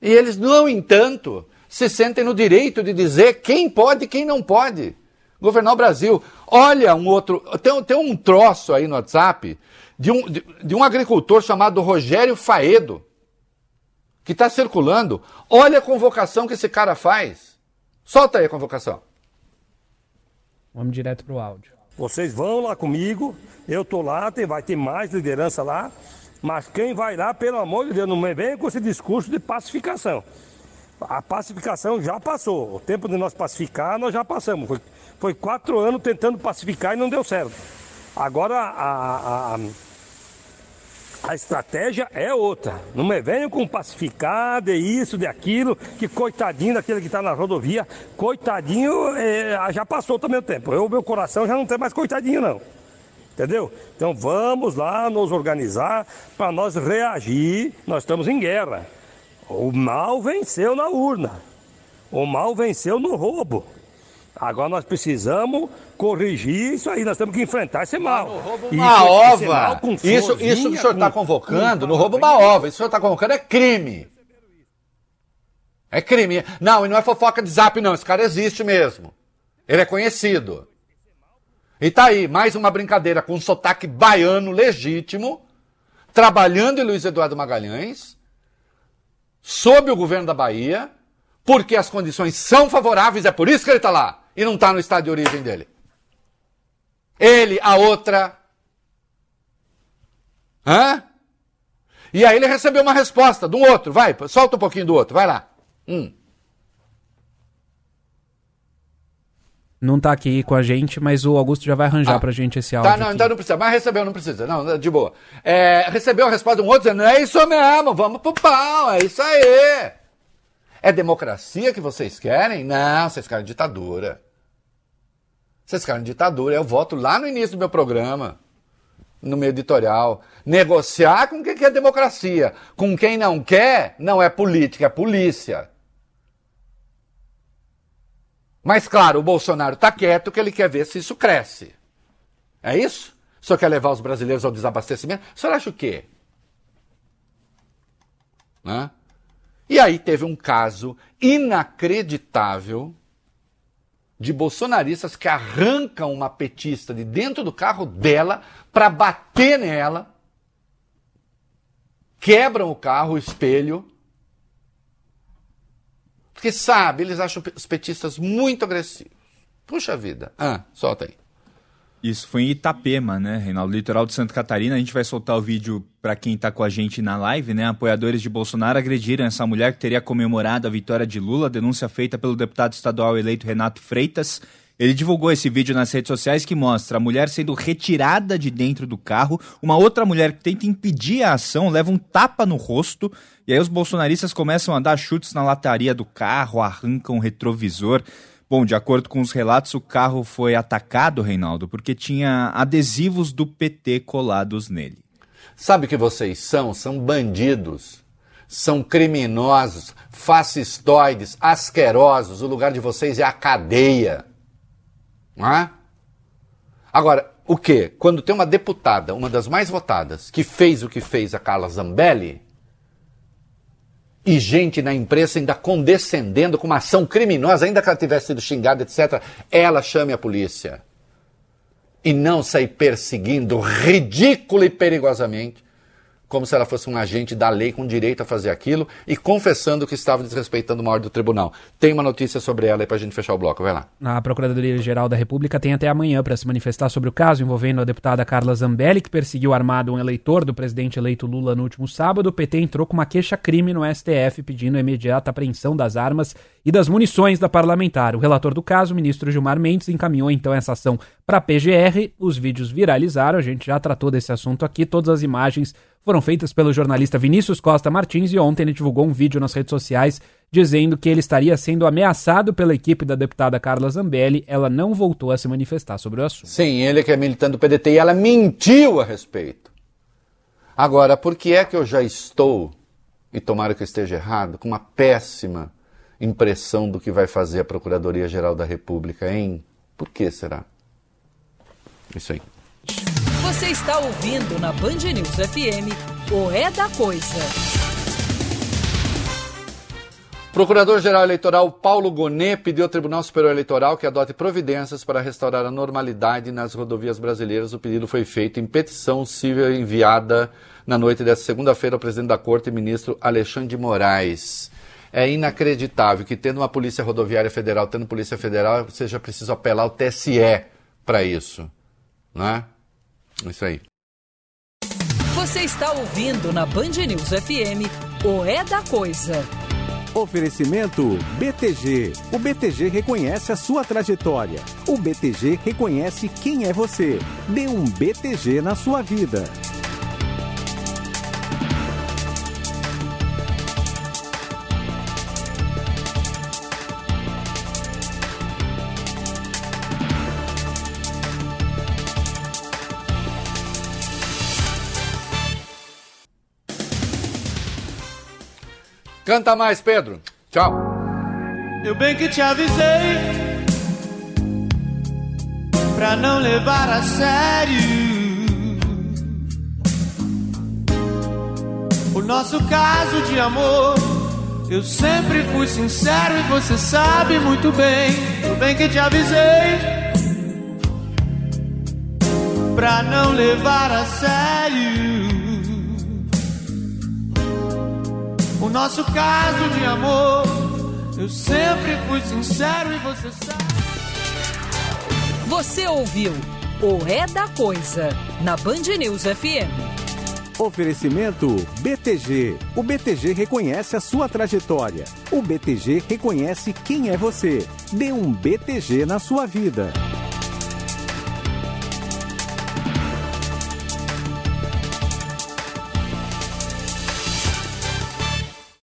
E eles, no entanto, se sentem no direito de dizer quem pode e quem não pode governar o Brasil. Olha um outro. Tem, tem um troço aí no WhatsApp de um, de, de um agricultor chamado Rogério Faedo, que está circulando. Olha a convocação que esse cara faz. Solta aí a convocação.
Vamos direto para o áudio.
Vocês vão lá comigo, eu tô lá, tem, vai ter mais liderança lá, mas quem vai lá, pelo amor de Deus, não me venha com esse discurso de pacificação. A pacificação já passou. O tempo de nós pacificar, nós já passamos. Foi, foi quatro anos tentando pacificar e não deu certo. Agora a, a, a estratégia é outra. Não me venham com pacificar, de isso, de aquilo, que coitadinho daquele que está na rodovia, coitadinho é, já passou também o tempo. Eu, meu coração já não tem mais coitadinho, não. Entendeu? Então vamos lá nos organizar para nós reagir. Nós estamos em guerra. O mal venceu na urna. O mal venceu no roubo. Agora nós precisamos corrigir isso aí, nós temos que enfrentar esse mal.
Uma ova! Isso, isso que o senhor está convocando, no roubo uma ova, isso que o senhor está convocando é crime. É crime. Não, e não é fofoca de zap, não. Esse cara existe mesmo. Ele é conhecido. E tá aí, mais uma brincadeira com um sotaque baiano legítimo, trabalhando em Luiz Eduardo Magalhães, sob o governo da Bahia, porque as condições são favoráveis, é por isso que ele está lá e não está no estado de origem dele. Ele, a outra. Hã? E aí ele recebeu uma resposta do outro. Vai, solta um pouquinho do outro, vai lá. Hum.
Não tá aqui com a gente, mas o Augusto já vai arranjar ah, pra gente esse áudio.
Tá, não, aqui. então não precisa. Mas recebeu, não precisa. Não, de boa. É, recebeu a resposta de um outro dizendo: é isso mesmo, vamos pro pau, é isso aí. É democracia que vocês querem? Não, vocês querem ditadura. Vocês querem ditadura. Eu voto lá no início do meu programa, no meu editorial. Negociar com quem quer democracia. Com quem não quer, não é política, é polícia. Mas, claro, o Bolsonaro está quieto que ele quer ver se isso cresce. É isso? O senhor quer levar os brasileiros ao desabastecimento? O senhor acha o quê? Né? E aí teve um caso inacreditável de bolsonaristas que arrancam uma petista de dentro do carro dela para bater nela, quebram o carro, o espelho, porque sabe, eles acham os petistas muito agressivos. Puxa vida. Ah, solta aí.
Isso foi em Itapema, né, Reinaldo? Litoral de Santa Catarina. A gente vai soltar o vídeo para quem está com a gente na live, né? Apoiadores de Bolsonaro agrediram essa mulher que teria comemorado a vitória de Lula, denúncia feita pelo deputado estadual eleito Renato Freitas. Ele divulgou esse vídeo nas redes sociais que mostra a mulher sendo retirada de dentro do carro, uma outra mulher que tenta impedir a ação, leva um tapa no rosto, e aí os bolsonaristas começam a dar chutes na lataria do carro, arrancam o retrovisor. Bom, de acordo com os relatos, o carro foi atacado, Reinaldo, porque tinha adesivos do PT colados nele.
Sabe o que vocês são? São bandidos. São criminosos, fascistoides, asquerosos. O lugar de vocês é a cadeia. Não é? Agora, o que? Quando tem uma deputada, uma das mais votadas, que fez o que fez a Carla Zambelli, e gente na imprensa ainda condescendendo com uma ação criminosa, ainda que ela tivesse sido xingada, etc., ela chame a polícia. E não sair perseguindo ridícula e perigosamente como se ela fosse um agente da lei com direito a fazer aquilo e confessando que estava desrespeitando uma ordem do tribunal. Tem uma notícia sobre ela aí para a gente fechar o bloco, vai lá.
A Procuradoria-Geral da República tem até amanhã para se manifestar sobre o caso envolvendo a deputada Carla Zambelli, que perseguiu armado um eleitor do presidente eleito Lula no último sábado. O PT entrou com uma queixa-crime no STF pedindo a imediata apreensão das armas e das munições da parlamentar. O relator do caso, o ministro Gilmar Mendes, encaminhou então essa ação para a PGR. Os vídeos viralizaram, a gente já tratou desse assunto aqui, todas as imagens foram feitas pelo jornalista Vinícius Costa Martins e ontem ele divulgou um vídeo nas redes sociais dizendo que ele estaria sendo ameaçado pela equipe da deputada Carla Zambelli. Ela não voltou a se manifestar sobre o assunto.
Sim, ele que é militante do PDT e ela mentiu a respeito. Agora, por que é que eu já estou, e tomara que eu esteja errado, com uma péssima impressão do que vai fazer a Procuradoria-Geral da República, hein? Por que será? Isso aí.
Você está ouvindo na Band News FM o É da Coisa.
Procurador-Geral Eleitoral Paulo Gonet pediu ao Tribunal Superior Eleitoral que adote providências para restaurar a normalidade nas rodovias brasileiras. O pedido foi feito em petição civil enviada na noite desta segunda-feira ao presidente da Corte, ministro Alexandre de Moraes. É inacreditável que, tendo uma Polícia Rodoviária Federal, tendo Polícia Federal, seja preciso apelar ao TSE para isso. Né? Isso aí.
Você está ouvindo na Band News FM o É da Coisa.
Oferecimento BTG. O BTG reconhece a sua trajetória. O BTG reconhece quem é você. Dê um BTG na sua vida.
Canta mais, Pedro. Tchau.
Eu bem que te avisei pra não levar a sério o nosso caso de amor. Eu sempre fui sincero e você sabe muito bem. Eu bem que te avisei pra não levar a sério o nosso caso de amor. Eu sempre fui sincero e você sabe.
Você ouviu o É da Coisa na Band News FM.
Oferecimento BTG. O BTG reconhece a sua trajetória. O BTG reconhece quem é você. Dê um BTG na sua vida.